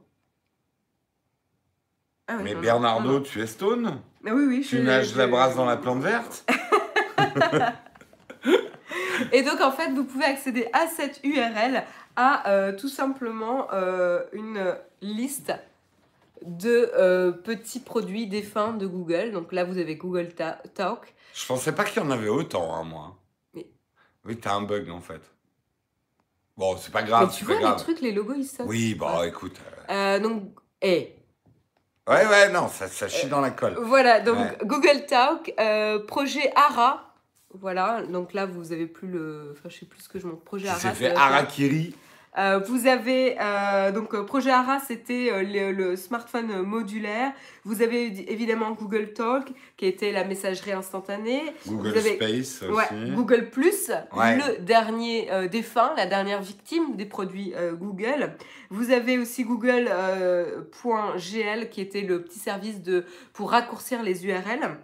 Ah oui, Mais non, Bernardo, non, non. tu es stone? Ah oui, oui, je Tu nages je- la brasse dans la plante verte? Et donc, en fait, vous pouvez accéder à cette URL à euh, tout simplement euh, une liste de euh, petits produits défunts de Google. Donc là, vous avez Google Ta- Talk. Je pensais pas qu'il y en avait autant, hein, moi. Mais- Oui, t'as un bug, en fait. Bon, c'est pas Mais grave, tu c'est vois, pas les grave. trucs, les logos, ils sortent. Oui, bah Ouais. écoute. Euh, donc, et euh, Ouais, ouais, non, ça, ça chie dans la colle. voilà, donc Ouais. Google Talk, euh, projet ARA. Voilà, donc là, vous avez plus le. Enfin, je sais plus ce que je montre. Projet s'est ça fait Harakiri. Euh, vous avez donc donc euh, projet ARA, c'était euh, le, le smartphone euh, modulaire. Vous avez évi- évidemment Google Talk, qui était la messagerie instantanée. Google Vous avez- Space aussi. Ouais, Google Plus, Ouais. le dernier euh, défunt, la dernière victime des produits euh, Google. Vous avez aussi Google euh, point .gl, qui était le petit service de, pour raccourcir les URL.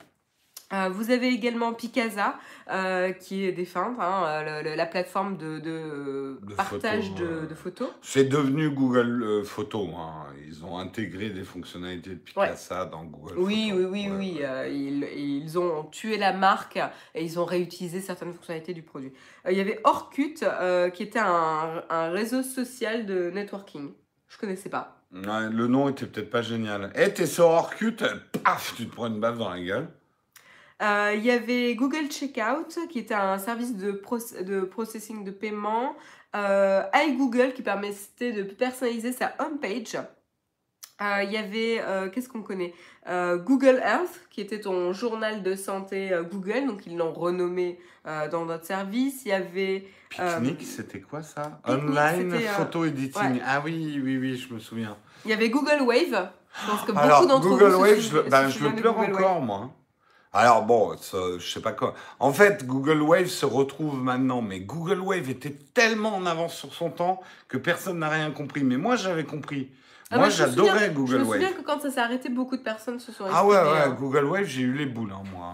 Euh, vous avez également Picasa, euh, qui est défunte, hein, euh, le- le- la plateforme de, de De partage photos, de, photos. C'est devenu Google euh, Photo. hein. Ils ont intégré des fonctionnalités de Picasa dans Google Oui, Photo. oui, oui, oui. euh, ils, ils ont tué la marque et ils ont réutilisé certaines fonctionnalités du produit. Il y avait Orkut, qui était un, un réseau social de networking. Je connaissais pas. Ouais, le nom était peut-être pas génial. Eh, t'es sur Orkut, paf, tu te prends une baffe dans la gueule. Euh, il y avait Google Checkout, qui était un service de, proc- de processing de paiement. Euh, iGoogle, qui permettait de personnaliser sa homepage. Euh, Il y avait, euh, qu'est-ce qu'on connaît? Euh, Google Health, qui était ton journal de santé Google, donc ils l'ont renommé dans notre service. Il y avait Picnic, c'était quoi ça? Online photo editing. ouais. Ah oui, oui, oui, je me souviens. Il y avait Google Wave. Je pense que beaucoup d'entre Google vous se Wave, je, le- ben, je le pleure Google Wave. encore, moi. Alors bon, je sais pas quoi. En fait, Google Wave se retrouve maintenant, mais Google Wave était tellement en avance sur son temps que personne n'a rien compris. Mais moi, j'avais compris. Ah moi, je j'adorais souviens- Je Google me Wave. souviens que quand ça s'est arrêté, beaucoup de personnes se sont Ah ouais, hein. Google Wave, j'ai eu les boules, hein, moi.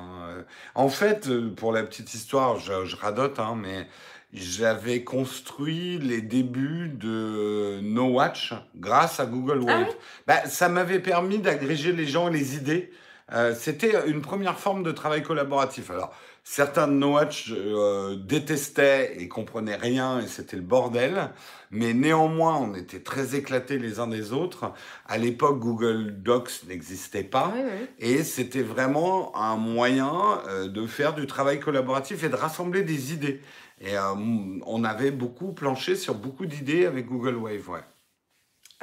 En fait, euh, pour la petite histoire, je, je radote, hein, mais j'avais construit les débuts de No Watch grâce à Google Ah Wave. Bah, ça m'avait permis d'agréger les gens et les idées. Euh, C'était une première forme de travail collaboratif. Alors, certains de No Watch euh, détestaient et comprenaient rien et c'était le bordel. Mais néanmoins, on était très éclatés les uns des autres. À l'époque, Google Docs n'existait pas. Et c'était vraiment un moyen euh, de faire du travail collaboratif et de rassembler des idées. Et on avait beaucoup planché sur beaucoup d'idées avec Google Wave, ouais.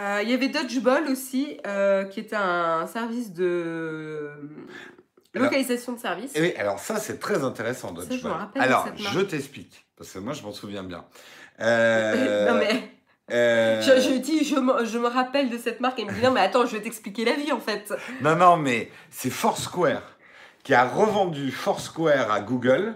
Euh, Il y avait Dodgeball aussi, euh, qui était un service de Alors- localisation de service. Et oui, alors ça, c'est très intéressant, Ça, je Dodgeball. Alors, je t'explique, parce que moi, je m'en souviens bien. Euh, non mais euh, je, je dis, je me, je me rappelle de cette marque et me dit non mais attends, je vais t'expliquer la vie en fait. Non, non, mais c'est Foursquare qui a revendu Foursquare à Google,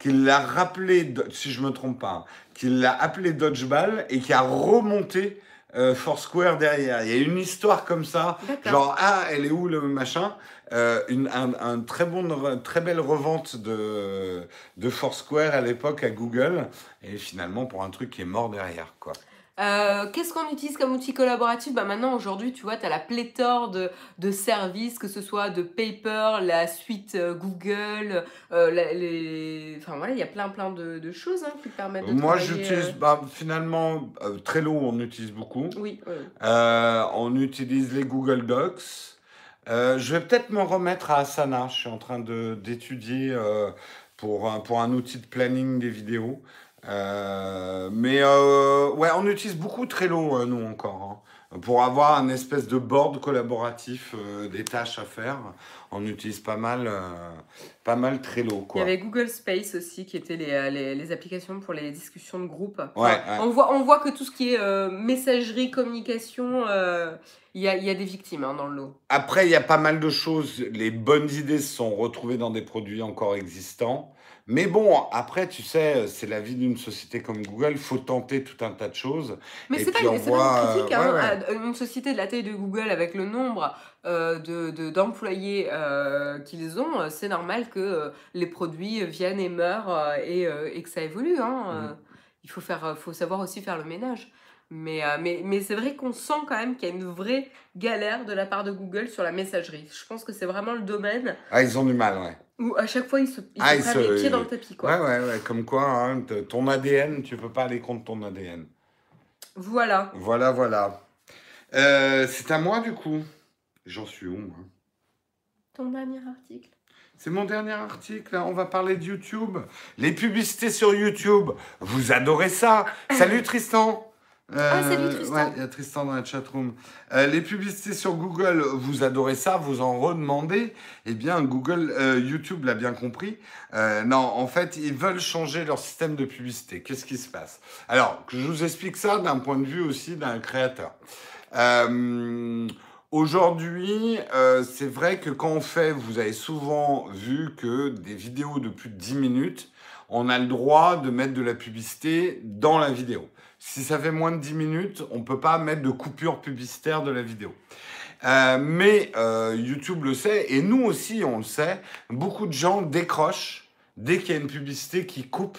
qui l'a rappelé, si je me trompe pas, hein, qui l'a appelé Dodgeball et qui a remonté euh, Foursquare derrière. Il y a une histoire comme ça, genre ah, elle est où le machin Euh, une un, un très bon, très belle revente de de Foursquare à l'époque à Google et finalement pour un truc qui est mort derrière quoi. Euh, Qu'est-ce qu'on utilise comme outil collaboratif? Bah Maintenant, aujourd'hui, tu vois, tu as la pléthore de, de services, que ce soit de Paper, la suite euh, Google, euh, la- les... enfin voilà, il y a plein plein de, de choses hein, qui permettent de Moi j'utilise bah, finalement Trello on utilise beaucoup. Oui, oui. On utilise les Google Docs. Je vais peut-être me remettre à Asana. Je suis en train d'étudier pour, pour un outil de planning des vidéos. Euh, mais euh, ouais, on utilise beaucoup Trello, euh, nous encore, hein. pour avoir un espèce de board collaboratif des tâches à faire. On utilise pas mal, pas mal Trello, Il y avait Google Space aussi, qui étaient les, les, les applications pour les discussions de groupe. Enfin, Ouais, ouais. On, voit, on voit que tout ce qui est messagerie, communication, il y, a, il y a des victimes hein, dans le lot. Après, il y a pas mal de choses. Les bonnes idées se sont retrouvées dans des produits encore existants. Mais bon, après, tu sais, c'est la vie d'une société comme Google. Il faut tenter tout un tas de choses. Mais c'est pas, une critique. euh, hein, ouais, à une société de la taille de Google, avec le nombre euh, de, de- d'employés euh, qu'ils ont, euh, c'est normal que euh, les produits viennent et meurent euh, et, euh, et que ça évolue. hein, euh. Mhm. Il faut, faire, euh, faut savoir aussi faire le ménage. Mais, euh, mais, mais c'est vrai qu'on sent quand même qu'il y a une vraie galère de la part de Google sur la messagerie. Je pense que c'est vraiment le domaine Ah, ils ont du mal, ouais. où à chaque fois ils se, ils Ah, se ils prennent se- les pieds dans le tapis. Quoi. Ouais, ouais, ouais. Comme quoi, hein, ton ADN, tu peux pas aller contre ton ADN. Voilà. Voilà, voilà. Euh, c'est à moi, du coup. J'en suis où, moi? Ton dernier article. C'est mon dernier article, là. on va parler de YouTube. Les publicités sur YouTube, vous adorez ça. Salut Tristan. Ah, salut, Tristan. Ouais, il y a Tristan dans la chatroom. Euh, les publicités sur Google, vous adorez ça, vous en redemandez. Eh bien, Google, euh, YouTube l'a bien compris. Euh, non, en fait, ils veulent changer leur système de publicité. Qu'est-ce qui se passe? Alors, que je vous explique ça d'un point de vue aussi d'un créateur. Euh, Aujourd'hui, euh, c'est vrai que quand on fait, vous avez souvent vu que des vidéos de plus de 10 minutes, on a le droit de mettre de la publicité dans la vidéo. Si ça fait moins de 10 minutes, on ne peut pas mettre de coupure publicitaire de la vidéo. Euh, mais euh, YouTube le sait, et nous aussi on le sait, beaucoup de gens décrochent dès qu'il y a une publicité qui coupe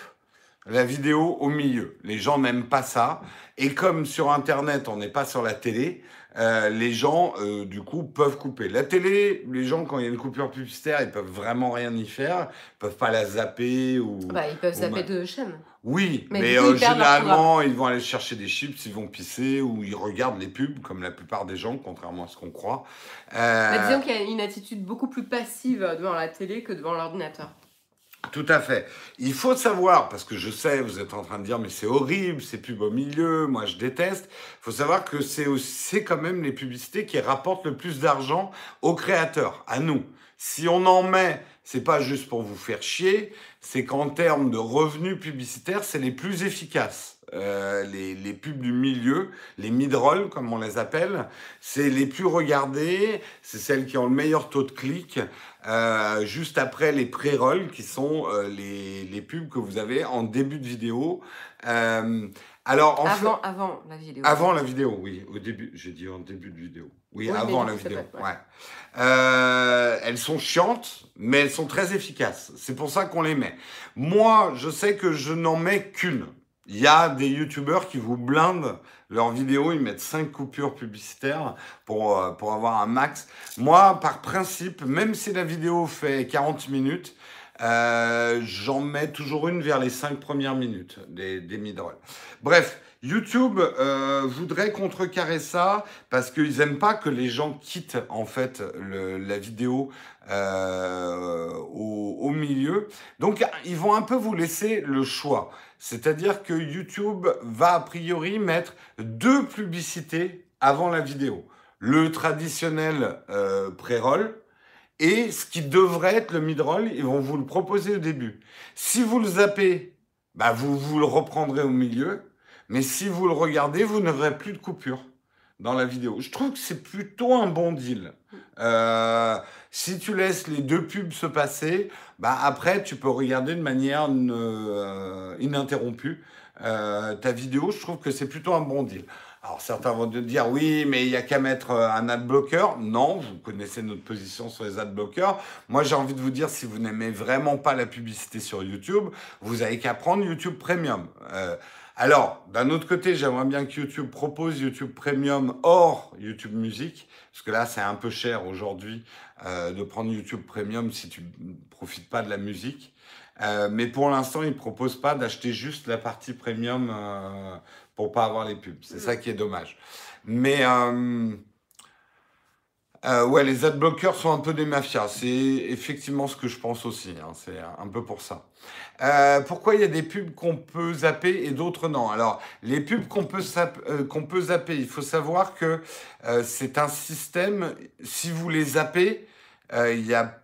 la vidéo au milieu. Les gens n'aiment pas ça. Et comme sur Internet, on n'est pas sur la télé, euh, les gens, euh, du coup, peuvent couper. La télé, les gens, quand il y a une coupure publicitaire, ils peuvent vraiment rien y faire. Ils peuvent pas la zapper ou... Bah, ils peuvent Ou zapper ma- de chaîne. Oui, Mais euh, généralement, ils vont aller chercher des chips, ils vont pisser ou ils regardent les pubs, comme la plupart des gens, contrairement à ce qu'on croit. Euh, Bah, disons qu'il y a une attitude beaucoup plus passive devant la télé que devant l'ordinateur. Tout à fait. Il faut savoir, parce que je sais, vous êtes en train de dire, mais c'est horrible, ces pubs au milieu, moi je déteste. Il faut savoir que c'est c'est quand même les publicités qui rapportent le plus d'argent aux créateurs, à nous. Si on en met, c'est pas juste pour vous faire chier, c'est qu'en termes de revenus publicitaires, c'est les plus efficaces. Euh, les, les pubs du milieu, les mid-roll comme on les appelle, c'est les plus regardées, c'est celles qui ont le meilleur taux de clic, euh, juste après les pré-rolls qui sont euh, les, les pubs que vous avez en début de vidéo. Euh, alors, en fait- Avant, avant la vidéo. avant la vidéo, oui. Au début, j'ai dit en début de vidéo. Oui, Oui, avant la vidéo. Ouais. ouais. Euh, elles sont chiantes, mais elles sont très efficaces. C'est pour ça qu'on les met. Moi, je sais que je n'en mets qu'une. Il y a des youtubeurs qui vous blindent leurs vidéos, ils mettent 5 coupures publicitaires pour, euh, pour avoir un max. Moi, par principe, même si la vidéo fait 40 minutes, euh, j'en mets toujours une vers les 5 premières minutes des, des mid-roll. Bref, YouTube euh, voudrait contrecarrer ça parce qu'ils n'aiment pas que les gens quittent en fait le- la vidéo euh, au, au milieu. Donc ils vont un peu vous laisser le choix. C'est-à-dire que YouTube va a priori mettre deux publicités avant la vidéo. Le traditionnel euh, pré-roll et ce qui devrait être le mid-roll, ils vont vous le proposer au début. Si vous le zappez, bah vous, vous le reprendrez au milieu. Mais si vous le regardez, vous n'aurez plus de coupure dans la vidéo. Je trouve que c'est plutôt un bon deal. Euh, si tu laisses les deux pubs se passer, bah après tu peux regarder de manière euh, ininterrompue euh, ta vidéo. Je trouve que c'est plutôt un bon deal. Alors certains vont te dire oui, mais il y a qu'à mettre un ad blocker. Non, vous connaissez notre position sur les ad blockers. Moi, j'ai envie de vous dire, si vous n'aimez vraiment pas la publicité sur YouTube, vous avez qu'à prendre YouTube Premium. Euh, alors, d'un autre côté, j'aimerais bien que YouTube propose YouTube Premium hors YouTube Music, parce que là, c'est un peu cher aujourd'hui euh, de prendre YouTube Premium si tu ne profites pas de la musique. Euh, mais pour l'instant, ils ne proposent pas d'acheter juste la partie Premium euh, pour pas avoir les pubs. C'est ça qui est dommage. Mais euh, ouais, les ad blockers sont un peu des mafias. C'est effectivement ce que je pense aussi. hein. C'est un peu pour ça. Euh, pourquoi il y a des pubs qu'on peut zapper et d'autres non? Alors, les pubs qu'on peut, euh, peut zapper, il faut savoir que euh, c'est un système, si vous les zappez, euh, il y a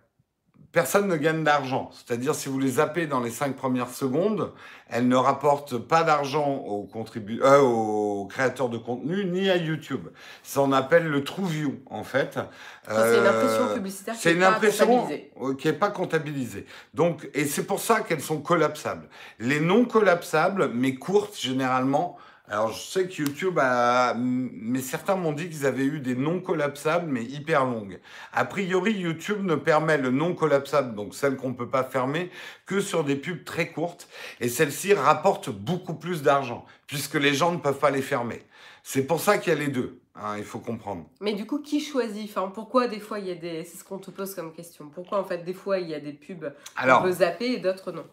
personne ne gagne d'argent. C'est-à-dire, si vous les zappez dans les cinq premières secondes, elles ne rapportent pas d'argent aux, contribu- euh, aux créateurs de contenu ni à YouTube. Ça, on appelle le true view, en fait. Ça, c'est une impression Euh, publicitaire qui c'est est une pas impression comptabilisée. euh, qui n'est pas comptabilisée. Donc, et c'est pour ça qu'elles sont collapsables. Les non collapsables, mais courtes généralement. Alors, je sais que YouTube a, mais certains m'ont dit qu'ils avaient eu des non collapsables, mais hyper longues. A priori, YouTube ne permet le non collapsable, donc celle qu'on peut pas fermer, que sur des pubs très courtes. Et celles-ci rapportent beaucoup plus d'argent, puisque les gens ne peuvent pas les fermer. C'est pour ça qu'il y a les deux. Hein, il faut comprendre. Mais du coup, qui choisit? Enfin, Pourquoi des fois il y a des. C'est ce qu'on te pose comme question. Pourquoi en fait des fois il y a des pubs qu'on peut zapper et d'autres non?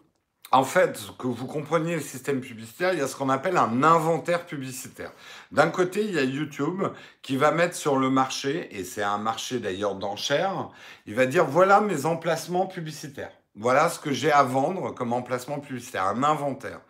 En fait, que vous compreniez le système publicitaire, il y a ce qu'on appelle un inventaire publicitaire. D'un côté, il y a YouTube qui va mettre sur le marché, et c'est un marché d'ailleurs d'enchères, il va dire voilà mes emplacements publicitaires. Voilà ce que j'ai à vendre comme emplacement publicitaire, un inventaire.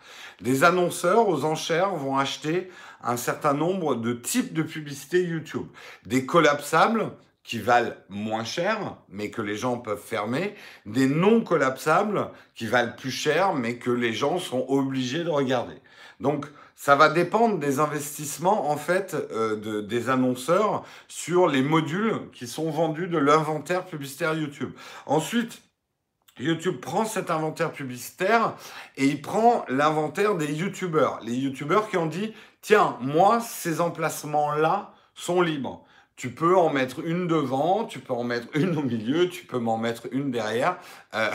Des annonceurs aux enchères vont acheter un certain nombre de types de publicités YouTube. Des collapsables, qui valent moins cher, mais que les gens peuvent fermer, des non collapsables qui valent plus cher, mais que les gens sont obligés de regarder. Donc, ça va dépendre des investissements en fait euh, de, des annonceurs sur les modules qui sont vendus de l'inventaire publicitaire YouTube. Ensuite, YouTube prend cet inventaire publicitaire et il prend l'inventaire des YouTubeurs. Les YouTubeurs qui ont dit, tiens, moi, ces emplacements-là sont libres. Tu peux en mettre une devant, tu peux en mettre une au milieu, tu peux m'en mettre une derrière. Euh,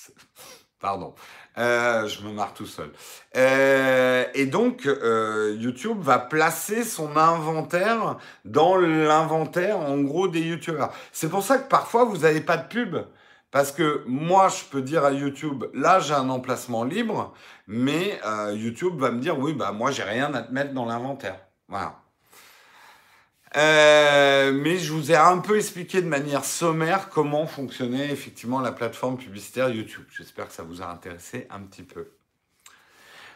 pardon, euh, je me marre tout seul. Euh, et donc, YouTube va placer son inventaire dans l'inventaire, en gros, des YouTubeurs. C'est pour ça que parfois, vous n'avez pas de pub. Parce que moi, je peux dire à YouTube, là, j'ai un emplacement libre, mais YouTube va me dire, oui, bah moi, j'ai rien à te mettre dans l'inventaire. Voilà. Euh, mais je vous ai un peu expliqué de manière sommaire comment fonctionnait effectivement la plateforme publicitaire YouTube. J'espère que ça vous a intéressé un petit peu.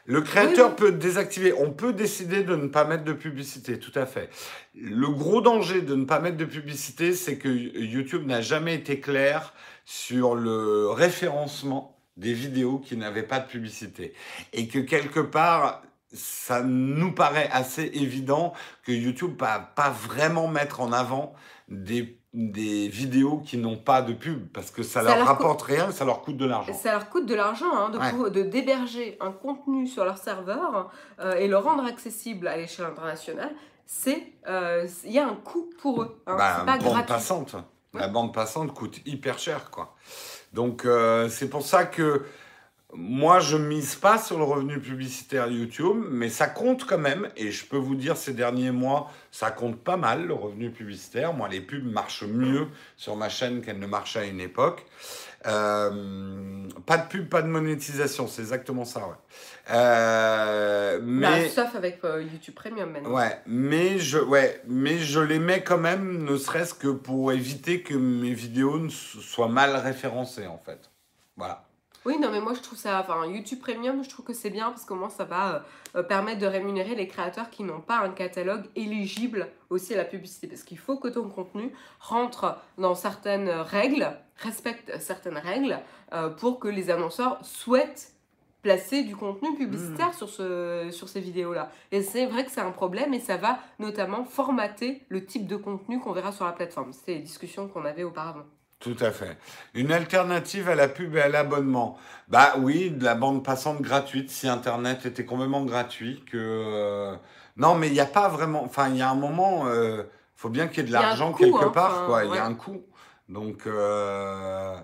Le créateur peut désactiver. On peut décider de ne pas mettre de publicité, tout à fait. Le gros danger de ne pas mettre de publicité, c'est que YouTube n'a jamais été clair sur le référencement des vidéos qui n'avaient pas de publicité. Et que quelque part, ça nous paraît assez évident que YouTube va pas vraiment mettre en avant des, des vidéos qui n'ont pas de pub parce que ça, leur, rapporte rien, ça leur coûte de l'argent. Ça leur coûte de l'argent hein, de, d'héberger un contenu sur leur serveur euh, et le rendre accessible à l'échelle internationale. C'est euh, il y a un coût pour eux. Hein, bah, pas bande passante. La bande passante coûte hyper cher quoi. Donc euh, c'est pour ça que moi, je mise pas sur le revenu publicitaire YouTube, mais ça compte quand même. Et je peux vous dire, ces derniers mois, ça compte pas mal, le revenu publicitaire. Moi, les pubs marchent mieux sur ma chaîne qu'elles ne marchaient à une époque. Euh, pas de pub, pas de monétisation, c'est exactement ça, ouais. Euh, mais... sauf avec euh, YouTube Premium maintenant. Ouais, mais je, ouais, mais je les mets quand même, ne serait-ce que pour éviter que mes vidéos soient mal référencées, en fait. Voilà. Oui, non, mais moi je trouve ça, enfin YouTube Premium, je trouve que c'est bien parce que moi ça va euh, permettre de rémunérer les créateurs qui n'ont pas un catalogue éligible aussi à la publicité. Parce qu'il faut que ton contenu rentre dans certaines règles, respecte certaines règles euh, pour que les annonceurs souhaitent placer du contenu publicitaire mmh. sur, ce, sur ces vidéos-là. Et c'est vrai que c'est un problème et ça va notamment formater le type de contenu qu'on verra sur la plateforme. C'était les discussions qu'on avait auparavant. Tout à fait. Une alternative à la pub et à l'abonnement. Bah oui, de la bande passante gratuite, si Internet était complètement gratuit, que... Euh, non, mais il n'y a pas vraiment... Enfin, il y a un moment, il euh, faut bien qu'il y ait de l'argent quelque hein, part, quoi. Il y a un coût. Donc... Euh,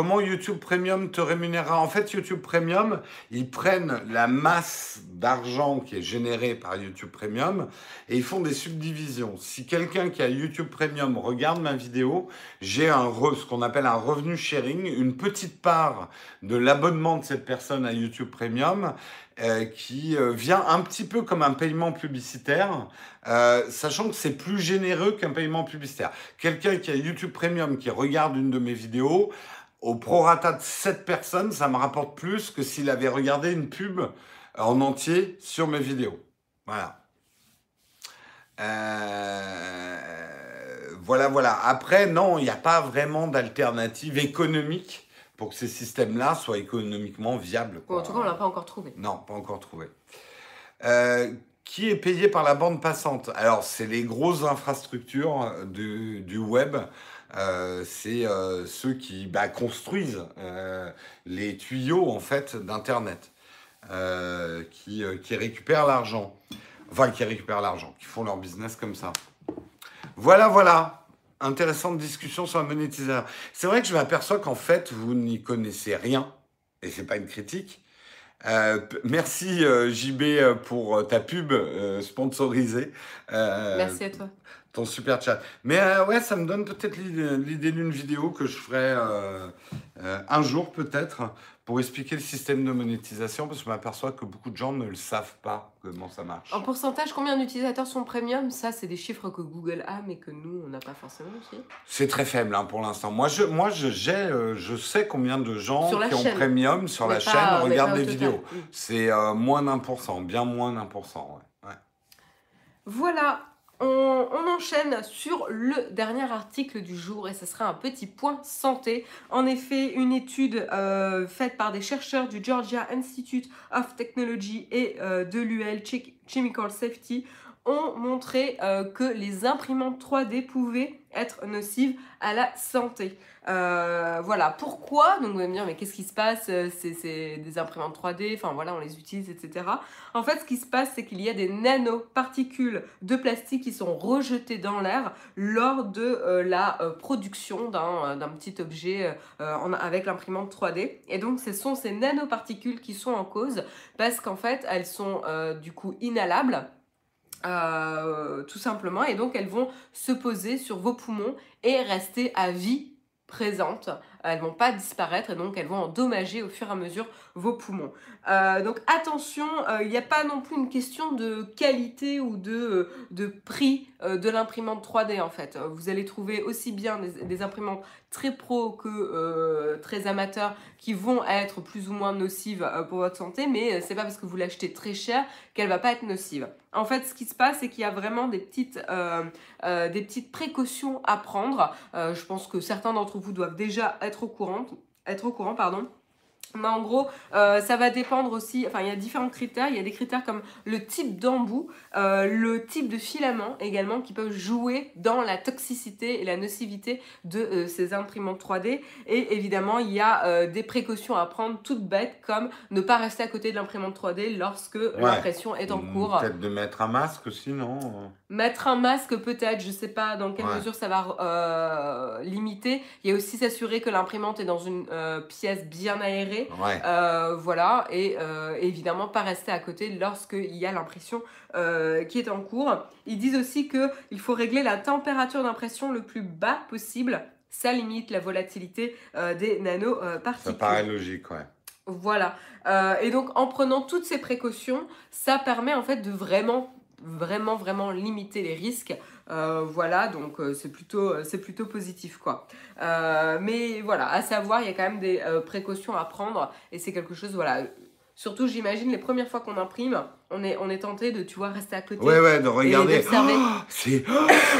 Comment YouTube Premium te rémunérera En fait, YouTube Premium, ils prennent la masse d'argent qui est générée par YouTube Premium et ils font des subdivisions. Si quelqu'un qui a YouTube Premium regarde ma vidéo, j'ai un ce qu'on appelle un revenu sharing, une petite part de l'abonnement de cette personne à YouTube Premium euh, qui euh, vient un petit peu comme un paiement publicitaire, euh, sachant que c'est plus généreux qu'un paiement publicitaire. Quelqu'un qui a YouTube Premium qui regarde une de mes vidéos au prorata de 7 personnes, ça me rapporte plus que s'il avait regardé une pub en entier sur mes vidéos. Voilà. Euh, voilà, voilà. Après, non, il n'y a pas vraiment d'alternative économique pour que ces systèmes-là soient économiquement viables. en tout cas, on ne l'a pas encore trouvé. Non, pas encore trouvé. Euh, qui est payé par la bande passante? Alors, c'est les grosses infrastructures du, du web euh, c'est euh, ceux qui bah, construisent euh, les tuyaux en fait d'internet, qui, récupèrent l'argent, qui récupèrent l'argent, qui font leur business comme ça. Voilà, voilà. Intéressante discussion sur la monétisation. C'est vrai que je m'aperçois qu'en fait vous n'y connaissez rien, et c'est pas une critique. Euh, merci euh, JB pour ta pub sponsorisée. merci à toi. Ton super chat. Mais ouais, ça me donne peut-être l'idée d'une vidéo que je ferai un jour peut-être pour expliquer le système de monétisation, parce que je m'aperçois que beaucoup de gens ne le savent pas comment ça marche. En pourcentage, combien d'utilisateurs sont premium? Ça, c'est des chiffres que Google a, mais que nous, on n'a pas forcément aussi. C'est très faible hein, pour l'instant. Moi, je, moi je, euh, je sais combien de gens qui ont premium sur la chaîne regardent des vidéos. Mm. C'est euh, moins d'un pour cent, bien moins d'un pour cent. Ouais. Voilà, on, enchaîne sur le dernier article du jour et ce sera un petit point santé. En effet, une étude euh, faite par des chercheurs du Georgia Institute of Technology et euh, de l'UL Chemical Safety ont montré euh, que les imprimantes 3D pouvaient être nocives à la santé. Euh, voilà, pourquoi? Donc vous allez me dire, mais qu'est-ce qui se passe? Euh, C'est des imprimantes 3D, enfin voilà, on les utilise, etc. En fait, ce qui se passe, c'est qu'il y a des nanoparticules de plastique qui sont rejetées dans l'air lors de la production d'un petit objet avec l'imprimante 3D. Et donc, ce sont ces nanoparticules qui sont en cause parce qu'en fait, elles sont du coup inhalables tout simplement, et donc elles vont se poser sur vos poumons et rester à vie présentes. Elles vont pas disparaître et donc elles vont endommager au fur et à mesure vos poumons. Euh, donc attention, euh, il n'y a pas non plus une question de qualité ou de, de prix de l'imprimante 3D en fait. Vous allez trouver aussi bien des, imprimantes très pro que très amateurs qui vont être plus ou moins nocives pour votre santé, mais c'est pas parce que vous l'achetez très cher qu'elle va pas être nocive. En fait, ce qui se passe, c'est qu'il y a vraiment des petites, euh, euh, précautions à prendre. Euh, je pense que certains d'entre vous doivent déjà au courant, être au courant, pardon. Mais en gros, euh, ça va dépendre aussi, enfin il y a différents critères, il y a des critères comme le type d'embout, euh, le type de filament également qui peuvent jouer dans la toxicité et la nocivité de euh, ces imprimantes 3D. Et évidemment, il y a des précautions à prendre toutes bêtes comme ne pas rester à côté de l'imprimante 3D lorsque l'impression est en cours. Peut-être de mettre un masque aussi, non? Mettre un masque peut-être, je sais pas dans quelle mesure ça va limiter. Il y a aussi s'assurer que l'imprimante est dans une pièce bien aérée euh, voilà, et euh, évidemment pas rester à côté lorsqu'il y a l'impression euh, qui est en cours. Ils disent aussi qu'il faut régler la température d'impression le plus bas possible. Ça limite la volatilité des nanoparticules. Ça paraît logique, ouais. Voilà. et donc en prenant toutes ces précautions, ça permet en fait de vraiment vraiment vraiment limiter les risques euh, voilà, donc euh, c'est plutôt, euh, c'est plutôt positif quoi. mais voilà, à savoir, il y a quand même des précautions à prendre et c'est quelque chose, voilà. Surtout, j'imagine, les premières fois qu'on imprime, on est, on est tenté de, tu vois, rester à côté. Ouais, ouais, de regarder. Oh, c'est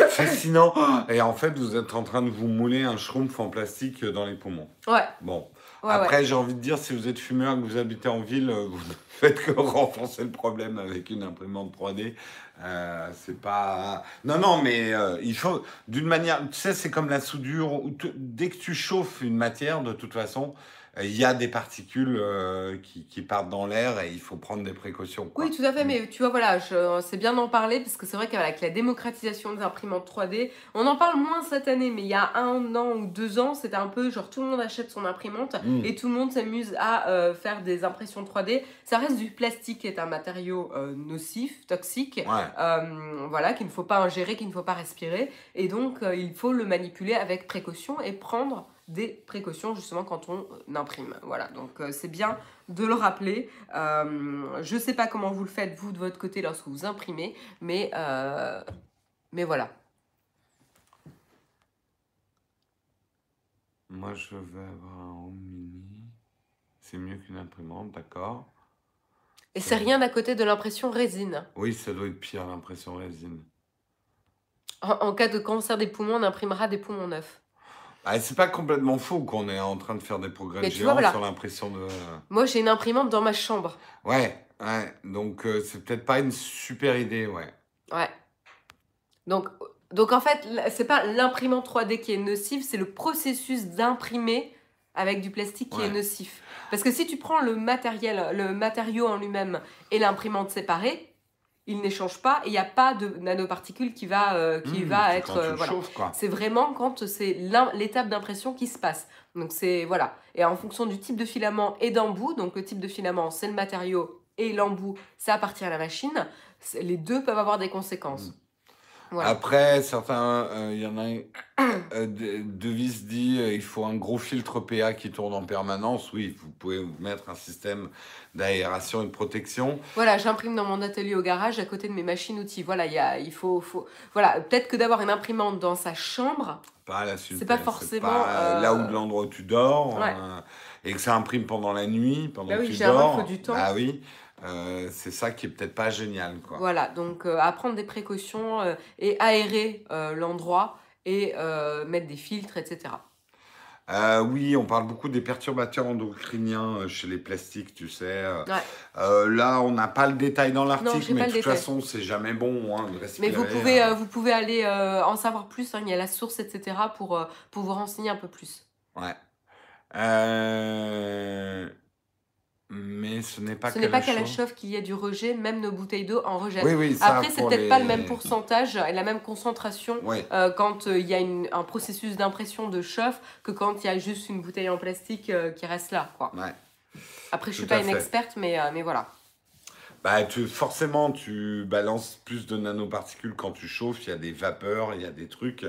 fascinant. Et en fait, vous êtes en train de vous mouler un schrumpf en plastique dans les poumons. Ouais. Bon. Après, j'ai envie de dire, si vous êtes fumeur que vous habitez en ville, vous ne faites que renforcer le problème avec une imprimante 3D. Euh, c'est pas. Non, non, mais euh, il faut. D'une manière. Tu sais, c'est comme la soudure. Dès que tu chauffes une matière, de toute façon, il y a des particules euh, qui, qui, partent dans l'air et il faut prendre des précautions. Oui, tout à fait, mais tu vois, voilà, c'est bien d'en parler parce que c'est vrai qu'avec la démocratisation des imprimantes 3D, on en parle moins cette année, mais il y a un an ou deux ans, c'était un peu genre tout le monde achète son imprimante mm. et tout le monde s'amuse à euh, faire des impressions 3D. Ça reste du plastique qui est un matériau euh, nocif, toxique, voilà, qu'il ne faut pas ingérer, qu'il ne faut pas respirer, et donc il faut le manipuler avec précaution et prendre des précautions justement quand on euh, imprime. Voilà, donc euh, c'est bien de le rappeler. Euh, je ne sais pas comment vous le faites vous de votre côté lorsque vous imprimez, mais, mais voilà. Moi je vais avoir un home mini. C'est mieux qu'une imprimante, d'accord. Et c'est rien à côté de l'impression résine. Oui, ça doit être pire l'impression résine. en, cas de cancer des poumons, on imprimera des poumons neufs. Ah, c'est pas complètement faux qu'on est en train de faire des progrès géants sur l'impression de. Moi, j'ai une imprimante dans ma chambre. Ouais, ouais. Donc, euh, c'est peut-être pas une super idée, ouais. Ouais. Donc, donc en fait, c'est pas l'imprimante 3D qui est nocive, c'est le processus d'imprimer avec du plastique qui est nocif. Parce que si tu prends le matériel, le matériau en lui-même et l'imprimante séparée, il n'échange pas et il n'y a pas de nanoparticule qui va, euh, qui Mmh, va être. euh, voilà. C'est vraiment quand c'est l'étape d'impression qui se passe. Donc c'est voilà. Et en fonction du type de filament et d'embout, donc le type de filament, c'est le matériau et l'embout, ça appartient à la machine. Les deux peuvent avoir des conséquences. Mm. Après, certains, euh, il y en a euh, De- Devis dit euh, il faut un gros filtre PA qui tourne en permanence. Oui, vous pouvez vous mettre un système d'aération et de protection. Voilà, j'imprime dans mon atelier au garage à côté de mes machines-outils. Voilà, il y a, il faut, faut, voilà, peut-être que d'avoir une imprimante dans sa chambre, Pas la. C'est pas forcément, pas là euh, où l'endroit où tu dors. Ouais. euh, et que ça imprime pendant la nuit, pendant Bah que oui, tu il dors. faut du temps. Bah oui. Euh, c'est ça qui est peut-être pas génial, quoi. voilà, donc euh, à prendre des précautions euh, et aérer l'endroit et mettre des filtres, etc. Oui, on parle beaucoup des perturbateurs endocriniens chez les plastiques, tu sais. Ouais. Là, on n'a pas le détail dans l'article, mais de toute façon, c'est jamais bon hein, de Mais vous pouvez, hein. vous pouvez aller en savoir plus, hein, il y a la source, etc. pour, pour vous renseigner un peu plus. Ouais. Euh, Mais ce n'est pas Ce n'est pas qu'à la chauffe. qu'il y a du rejet, même nos bouteilles d'eau en rejettent. Oui, oui, Après, c'est peut-être les- pas le même pourcentage et la même concentration Ouais. euh, quand euh, il y a une- un processus d'impression de chauffe que quand il y a juste une bouteille en plastique euh, qui reste là. Quoi. Ouais. Après, je suis Tout pas une fait. experte, mais, mais voilà. Bah, tu, forcément, tu balances plus de nanoparticules quand tu chauffes. Il y a des vapeurs, il y a des trucs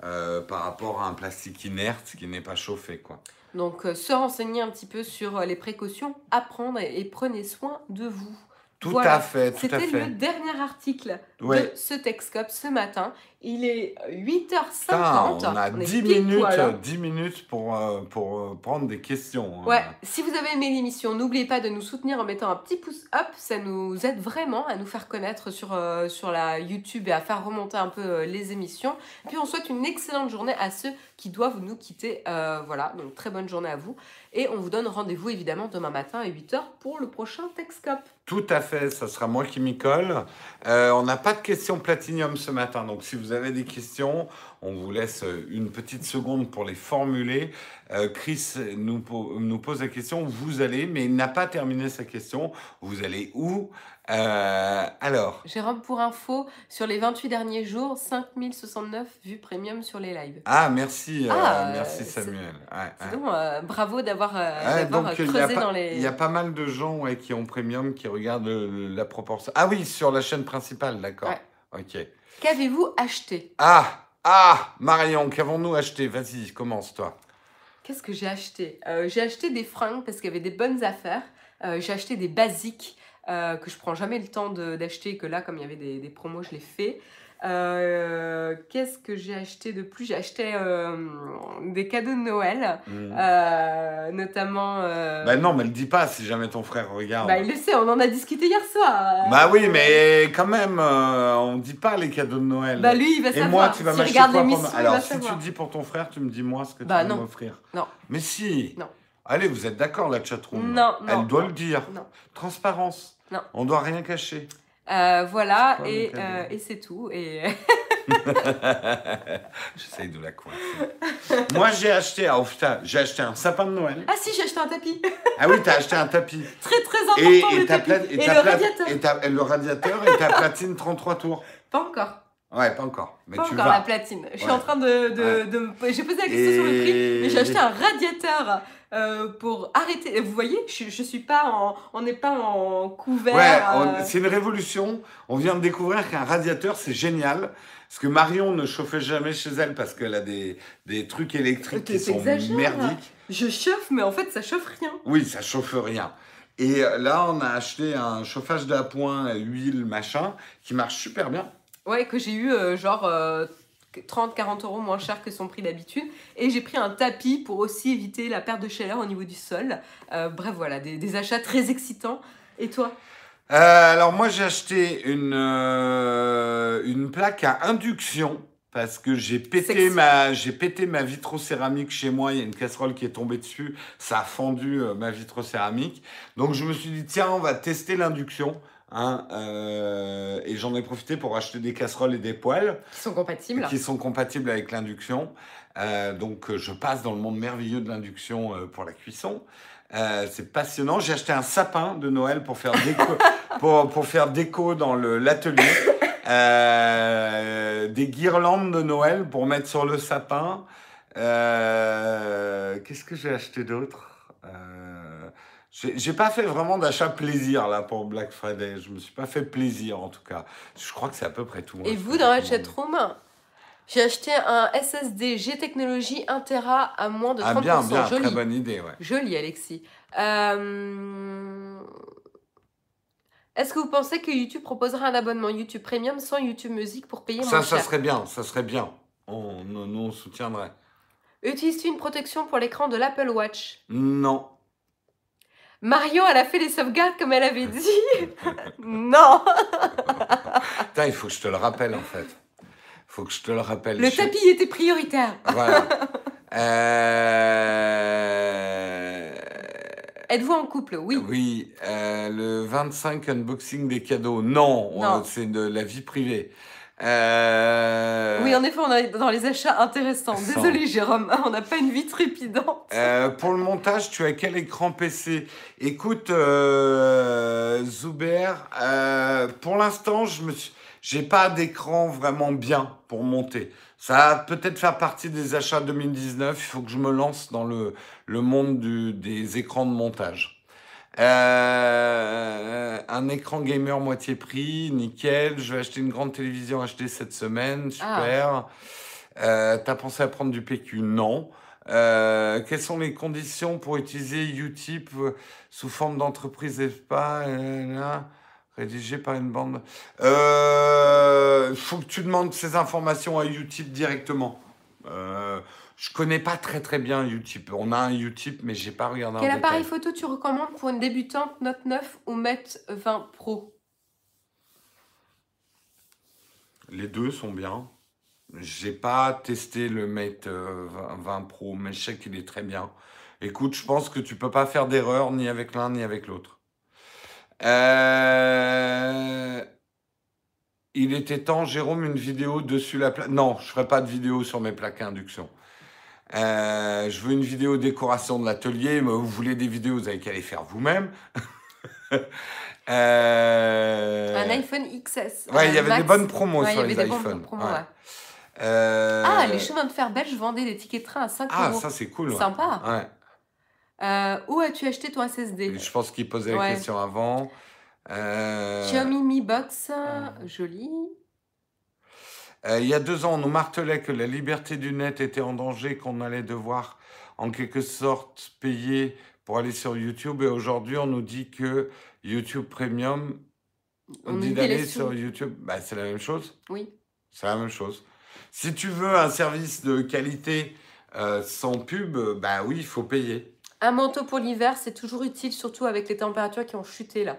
par rapport à un plastique inerte qui n'est pas chauffé, quoi. Donc, euh, se renseigner un petit peu sur euh, les précautions, apprendre et, et prenez soin de vous. Tout Voilà. à fait, tout à C'était le dernier article Ouais. de ce Texcope ce matin. Il est Putain, 8h50. on a est 10 pile minutes, poil, hein. 10 minutes pour, euh, pour euh, prendre des questions. hein. Ouais, si vous avez aimé l'émission, n'oubliez pas de nous soutenir en mettant un petit pouce up, ça nous aide vraiment à nous faire connaître sur, euh, sur la YouTube et à faire remonter un peu euh, les émissions. Puis on souhaite une excellente journée à ceux qui doivent nous quitter. Euh, voilà, donc très bonne journée à vous. Et on vous donne rendez-vous évidemment demain matin à 8h pour le prochain Texcope. Tout à fait, ça sera moi qui m'y colle. Euh, on n'a pas de questions platinium ce matin, donc si vous avez des questions, on vous laisse euh, une petite seconde pour les formuler. Euh, Chris nous, po- nous pose la question, vous allez, mais il n'a pas terminé sa question, vous allez où? Euh, Alors, Jérôme, pour info, sur les 28 derniers jours, 5069 vues premium sur les lives. ah merci, euh, Ah, merci euh, Samuel. Ouais, C'est ouais. donc, euh, bravo d'avoir euh, Ouais, creusé dans les... il y a pas mal de gens qui ont premium qui regardent la proportion. Ah oui, sur la chaîne principale, d'accord. Ok. Qu'avez-vous acheté? Ah, ah, Marion, qu'avons-nous acheté? Vas-y, commence toi. Qu'est-ce que j'ai acheté? J'ai acheté des fringues parce qu'il y avait des bonnes affaires. J'ai acheté des basiques euh, que je prends jamais le temps d'acheter. Que là, comme il y avait des, des promos, je l'ai fait. Euh, Qu'est-ce que j'ai acheté de plus? J'ai acheté euh, des cadeaux de Noël, euh, notamment. Bah non, mais le dis pas si jamais ton frère regarde. bah, il le sait, on en a discuté hier soir. Bah oui, mais quand même, on dit pas les cadeaux de Noël. Bah lui, il va Et savoir. moi, tu vas S'il m'acheter quoi pour Alors, si savoir. tu dis pour ton frère, tu me dis moi ce que tu Bah vas non. m'offrir. Non. Mais si. Non. Allez, vous êtes d'accord, la chatroom Non, Elle non, doit non. le dire. Non. Transparence. Non. On doit rien cacher. Euh, voilà, et, le euh, et c'est tout. Et J'essaye de la coincer. moi, j'ai acheté, ah, oh, j'ai acheté un sapin de Noël. ah si, j'ai acheté un tapis. Ah oui, t'as acheté un tapis. très très important Et, le et, tapis. pla- Et, le radiateur. Et, ta- et le radiateur et ta platine 33 tours. Pas encore. Ouais, pas encore. Mais pas tu encore vas. la platine. Je suis Ouais. en train de. de, Ouais. de me- J'ai posé la question sur le prix, mais j'ai acheté un radiateur euh, pour arrêter. Vous voyez, je, je suis pas en. On n'est pas en couvert. Ouais, euh, c'est une révolution. On vient de découvrir qu'un radiateur, c'est génial. Parce que Marion ne chauffait jamais chez elle parce qu'elle a des, des trucs électriques qui sont T'exagères. merdiques. Je chauffe, mais en fait, ça chauffe rien. Oui, ça chauffe rien. Et là, on a acheté un chauffage d'appoint, huile, machin, qui marche super bien. Ouais, que j'ai eu euh, genre 30-40 euros moins cher que son prix d'habitude. Et j'ai pris un tapis pour aussi éviter la perte de chaleur au niveau du sol. Euh, bref, voilà, des, des achats très excitants. Et toi? Euh, alors moi, j'ai acheté une, euh, une plaque à induction. Parce que j'ai pété, Sexy. ma, j'ai pété ma vitrocéramique chez moi, il y a une casserole qui est tombée dessus, ça a fendu euh, ma vitrocéramique. Donc je me suis dit, tiens, on va tester l'induction. Hein, euh, et j'en ai profité pour acheter des casseroles et des poêles. Qui sont compatibles qui sont compatibles avec l'induction. Euh, donc, euh, je passe dans le monde merveilleux de l'induction euh, pour la cuisson. C'est passionnant. J'ai acheté un sapin de Noël pour faire déco, pour, pour faire déco dans l'atelier. Des guirlandes de Noël pour mettre sur le sapin. Qu'est-ce que j'ai acheté d'autre? J'ai pas fait vraiment d'achat plaisir là pour Black Friday. Je me suis pas fait plaisir en tout cas. Je crois que c'est à peu près tout. hein. Et vous, dans la chatroom, j'ai acheté un SSD G Technologie 1 Tera à moins de 30%. Ah bien, bien, Joli. très bonne idée, ouais. Joli, Alexis. Euh, Est-ce que vous pensez que YouTube proposera un abonnement YouTube Premium sans YouTube Music pour payer Ça, moins ça cher? serait bien, ça serait bien. On, nous, nous, on soutiendrait. Utilises-tu une protection pour l'écran de l'Apple Watch? Non. Marion, elle a fait les sauvegardes comme elle avait dit. non Putain, il faut que je te le rappelle en fait. Il faut que je te le rappelle. Le Je- tapis était prioritaire. Voilà. Euh, Êtes-vous en couple? Oui. Oui, euh, le 25 unboxing des cadeaux. Non, Non. euh, c'est de la vie privée. Euh, Oui, en effet, on est dans les achats intéressants. Désolé, Jérôme, on n'a pas une vie trépidante. Euh, pour le montage, tu as quel écran PC Écoute, euh, Zuber, euh, pour l'instant, je me suis, j'ai pas d'écran vraiment bien pour monter. Ça va peut-être faire partie des achats 2019. Il faut que je me lance dans le, le monde du, des écrans de montage. Euh, un écran gamer moitié prix, nickel. Je vais acheter une grande télévision HD cette semaine, super. Euh, T'as pensé à prendre du PQ Non. Euh, quelles sont les conditions pour utiliser Utip euh, sous forme d'entreprise EFPA euh, rédigé par une bande? Il faut que tu demandes ces informations à Utip directement. Je connais pas très très bien Utip. On a un Utip, mais j'ai pas regardé Quel en appareil détail. photo tu recommandes pour une débutante Note 9 ou Mate 20 Pro? Les deux sont bien. J'ai pas testé le Mate euh, 20 20 Pro, mais je sais qu'il est très bien. Écoute, je pense que tu peux pas faire d'erreur ni avec l'un ni avec l'autre. Euh, Il était temps, Jérôme, une vidéo dessus la plaque. Non, je ferai pas de vidéo sur mes plaques à induction. Euh, je veux une vidéo décoration de l'atelier, mais vous voulez des vidéos, vous avez qu'à les faire vous-même. Euh, Un iPhone XS. Ouais, il y avait Max. des bonnes promos Ouais, sur les iPhones. promos, ouais. ouais. Euh, Ah, les chemins de fer belges vendaient des tickets de train à 5 Ah, euros. ça c'est cool. Sympa. Ouais. Où as-tu acheté ton SSD Je pense qu'il posait la question avant. Xiaomi Mi Box, joli. Euh, il y a deux ans, on nous martelait que la liberté du net était en danger, qu'on allait devoir en quelque sorte payer pour aller sur YouTube. Et aujourd'hui, on nous dit que YouTube Premium, on, On dit d'aller sur YouTube. Bah, c'est la même chose. Oui. C'est la même chose. Si tu veux un service de qualité euh, sans pub, bah oui, il faut payer. Un manteau pour l'hiver, c'est toujours utile, surtout avec les températures qui ont chuté là.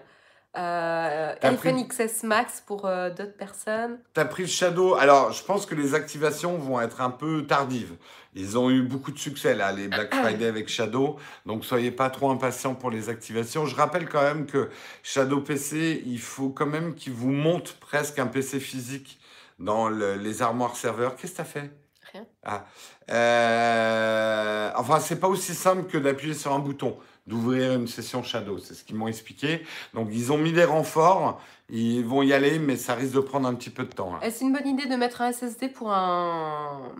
Euh, iPhone XS Max pour euh, d'autres personnes. T'as pris le Shadow. Alors, je pense que les activations vont être un peu tardives. Ils ont eu beaucoup de succès, là, les Black Friday avec Shadow. Donc, soyez pas trop impatients pour les activations. Je rappelle quand même que Shadow PC, il faut quand même qu'il vous monte presque un PC physique dans le- les armoires serveurs. Qu'est-ce que t'as fait? Rien. Ah. Euh, enfin, c'est pas aussi simple que d'appuyer sur un bouton, d'ouvrir une session Shadow. C'est ce qu'ils m'ont expliqué. Donc, ils ont mis des renforts. Ils vont y aller, mais ça risque de prendre un petit peu de temps. là. Est-ce une bonne idée de mettre un SSD pour un.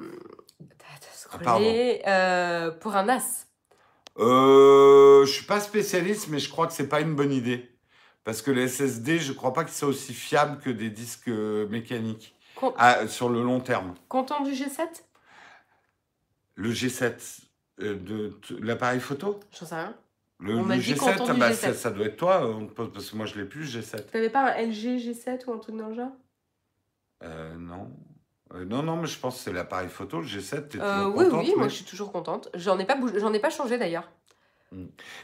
T'as Ah, euh, pour un NAS Euh, je suis pas spécialiste, mais je crois que c'est pas une bonne idée. Parce que les SSD, je crois pas qu'ils soient aussi fiables que des disques euh, mécaniques Ah, sur le long terme. Content du G7 Le G7, euh, de, l'appareil photo? J'en sais rien. Le, On le m'a dit G7, content du bah, G7. Ça, ça doit être toi, parce que moi je l'ai plus, G7. T'avais pas un LG G7 ou un truc dans le genre? Euh, non. Euh, non, non, mais je pense que c'est l'appareil photo, le G7. T'es Euh, toujours Oui, contente, oui, moi mais- je suis toujours contente. J'en ai pas, ai pas changé d'ailleurs.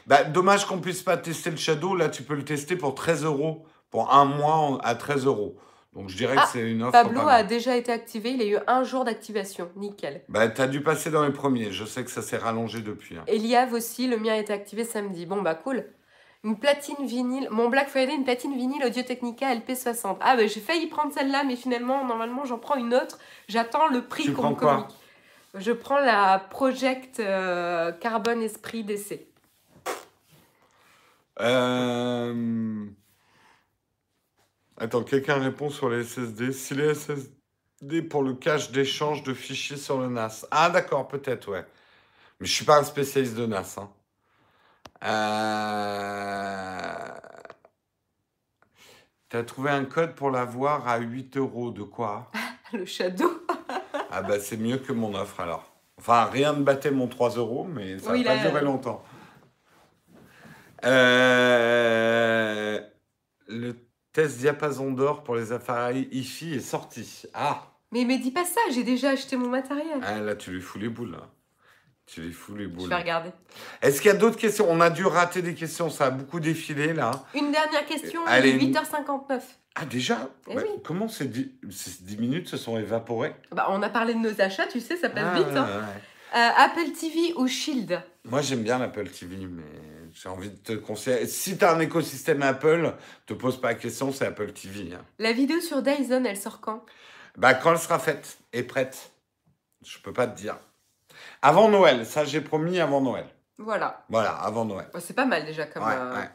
Bah, dommage qu'on puisse pas tester le Shadow. Là, tu peux le tester pour 13 euros. Pour un mois à 13 euros. Donc, je dirais Ah, que c'est une offre. Pablo a déjà été activé, il a eu un jour d'activation, nickel. Bah, t'as dû passer dans les premiers. Je sais que ça s'est rallongé depuis. hein. Eliav aussi, le mien a été activé samedi. Bon bah cool. Une platine vinyle, mon Black Friday, une platine vinyle Audio Technica LP60. Ah bah j'ai failli prendre celle-là, mais finalement, normalement, j'en prends une autre. J'attends le prix qu'on me communique. Je prends la Project euh, Carbon Esprit DC. Euh, Attends, quelqu'un répond sur les SSD. Si les SSD pour le cache d'échange de fichiers sur le NAS. Ah d'accord, peut-être, ouais. Mais je suis pas un spécialiste de NAS. Hein. Euh... T'as trouvé un code pour l'avoir à 8 euros. De quoi? Le Shadow. ah bah c'est mieux que mon offre alors. Enfin, rien ne battait mon 3 euros, mais ça n'a pas duré longtemps. Euh, test diapason d'or pour les appareils IFI est sorti. Ah Mais mais dis pas ça, j'ai déjà acheté mon matériel. Ah là, tu lui fous les boules, là. Tu lui fous les boules. Je vais regarder. Est-ce qu'il y a d'autres questions? On a dû rater des questions, ça a beaucoup défilé, là. Une dernière question, il est 8h59. Ah déjà? Eh oui. Comment ces 10, 10, minutes se sont évaporées? Bah, On a parlé de nos achats, tu sais, ça passe ah, vite. Hein. Euh, Apple TV ou Shield? Moi j'aime bien l'Apple TV, mais j'ai envie de te conseiller. Si tu as un écosystème Apple, te pose pas la question, c'est Apple TV. Hein. La vidéo sur Dyson, elle sort quand? Bah quand elle sera faite et prête. Je peux pas te dire. Avant Noël, ça j'ai promis avant Noël. Voilà. Voilà, avant Noël. Bah, c'est pas mal déjà comme. Euh,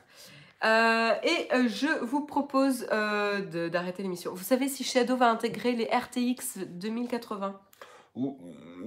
euh, et je vous propose d'arrêter l'émission. Vous savez si Shadow va intégrer les RTX 2080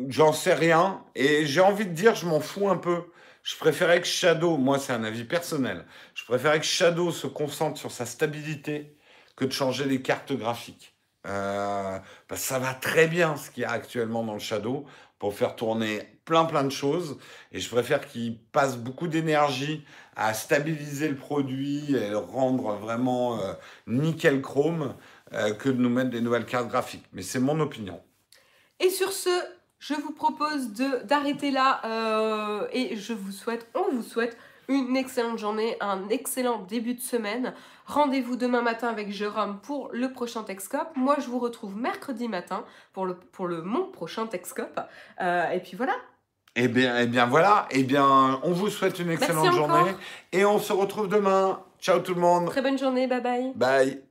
J'en sais rien. Et j'ai envie de dire, je m'en fous un peu. Je préférais que Shadow, moi c'est un avis personnel, je préférais que Shadow se concentre sur sa stabilité que de changer les cartes graphiques. Euh, que ça va très bien ce qu'il y a actuellement dans le Shadow pour faire tourner plein plein de choses. Et je préfère qu'il passe beaucoup d'énergie à stabiliser le produit et le rendre vraiment euh, nickel chrome euh, que de nous mettre des nouvelles cartes graphiques. Mais c'est mon opinion. Et sur ce, je vous propose d'arrêter là euh, et je vous souhaite, on vous souhaite une excellente journée, un excellent début de semaine. Rendez-vous demain matin avec Jérôme pour le prochain Texcope. Moi, je vous retrouve mercredi matin pour le, pour le mon prochain Texcope. Euh, et puis voilà. Eh bien, eh bien voilà. Eh bien, on vous souhaite une excellente journée et on se retrouve demain. Ciao tout le monde. Très bonne journée. Bye bye. Bye.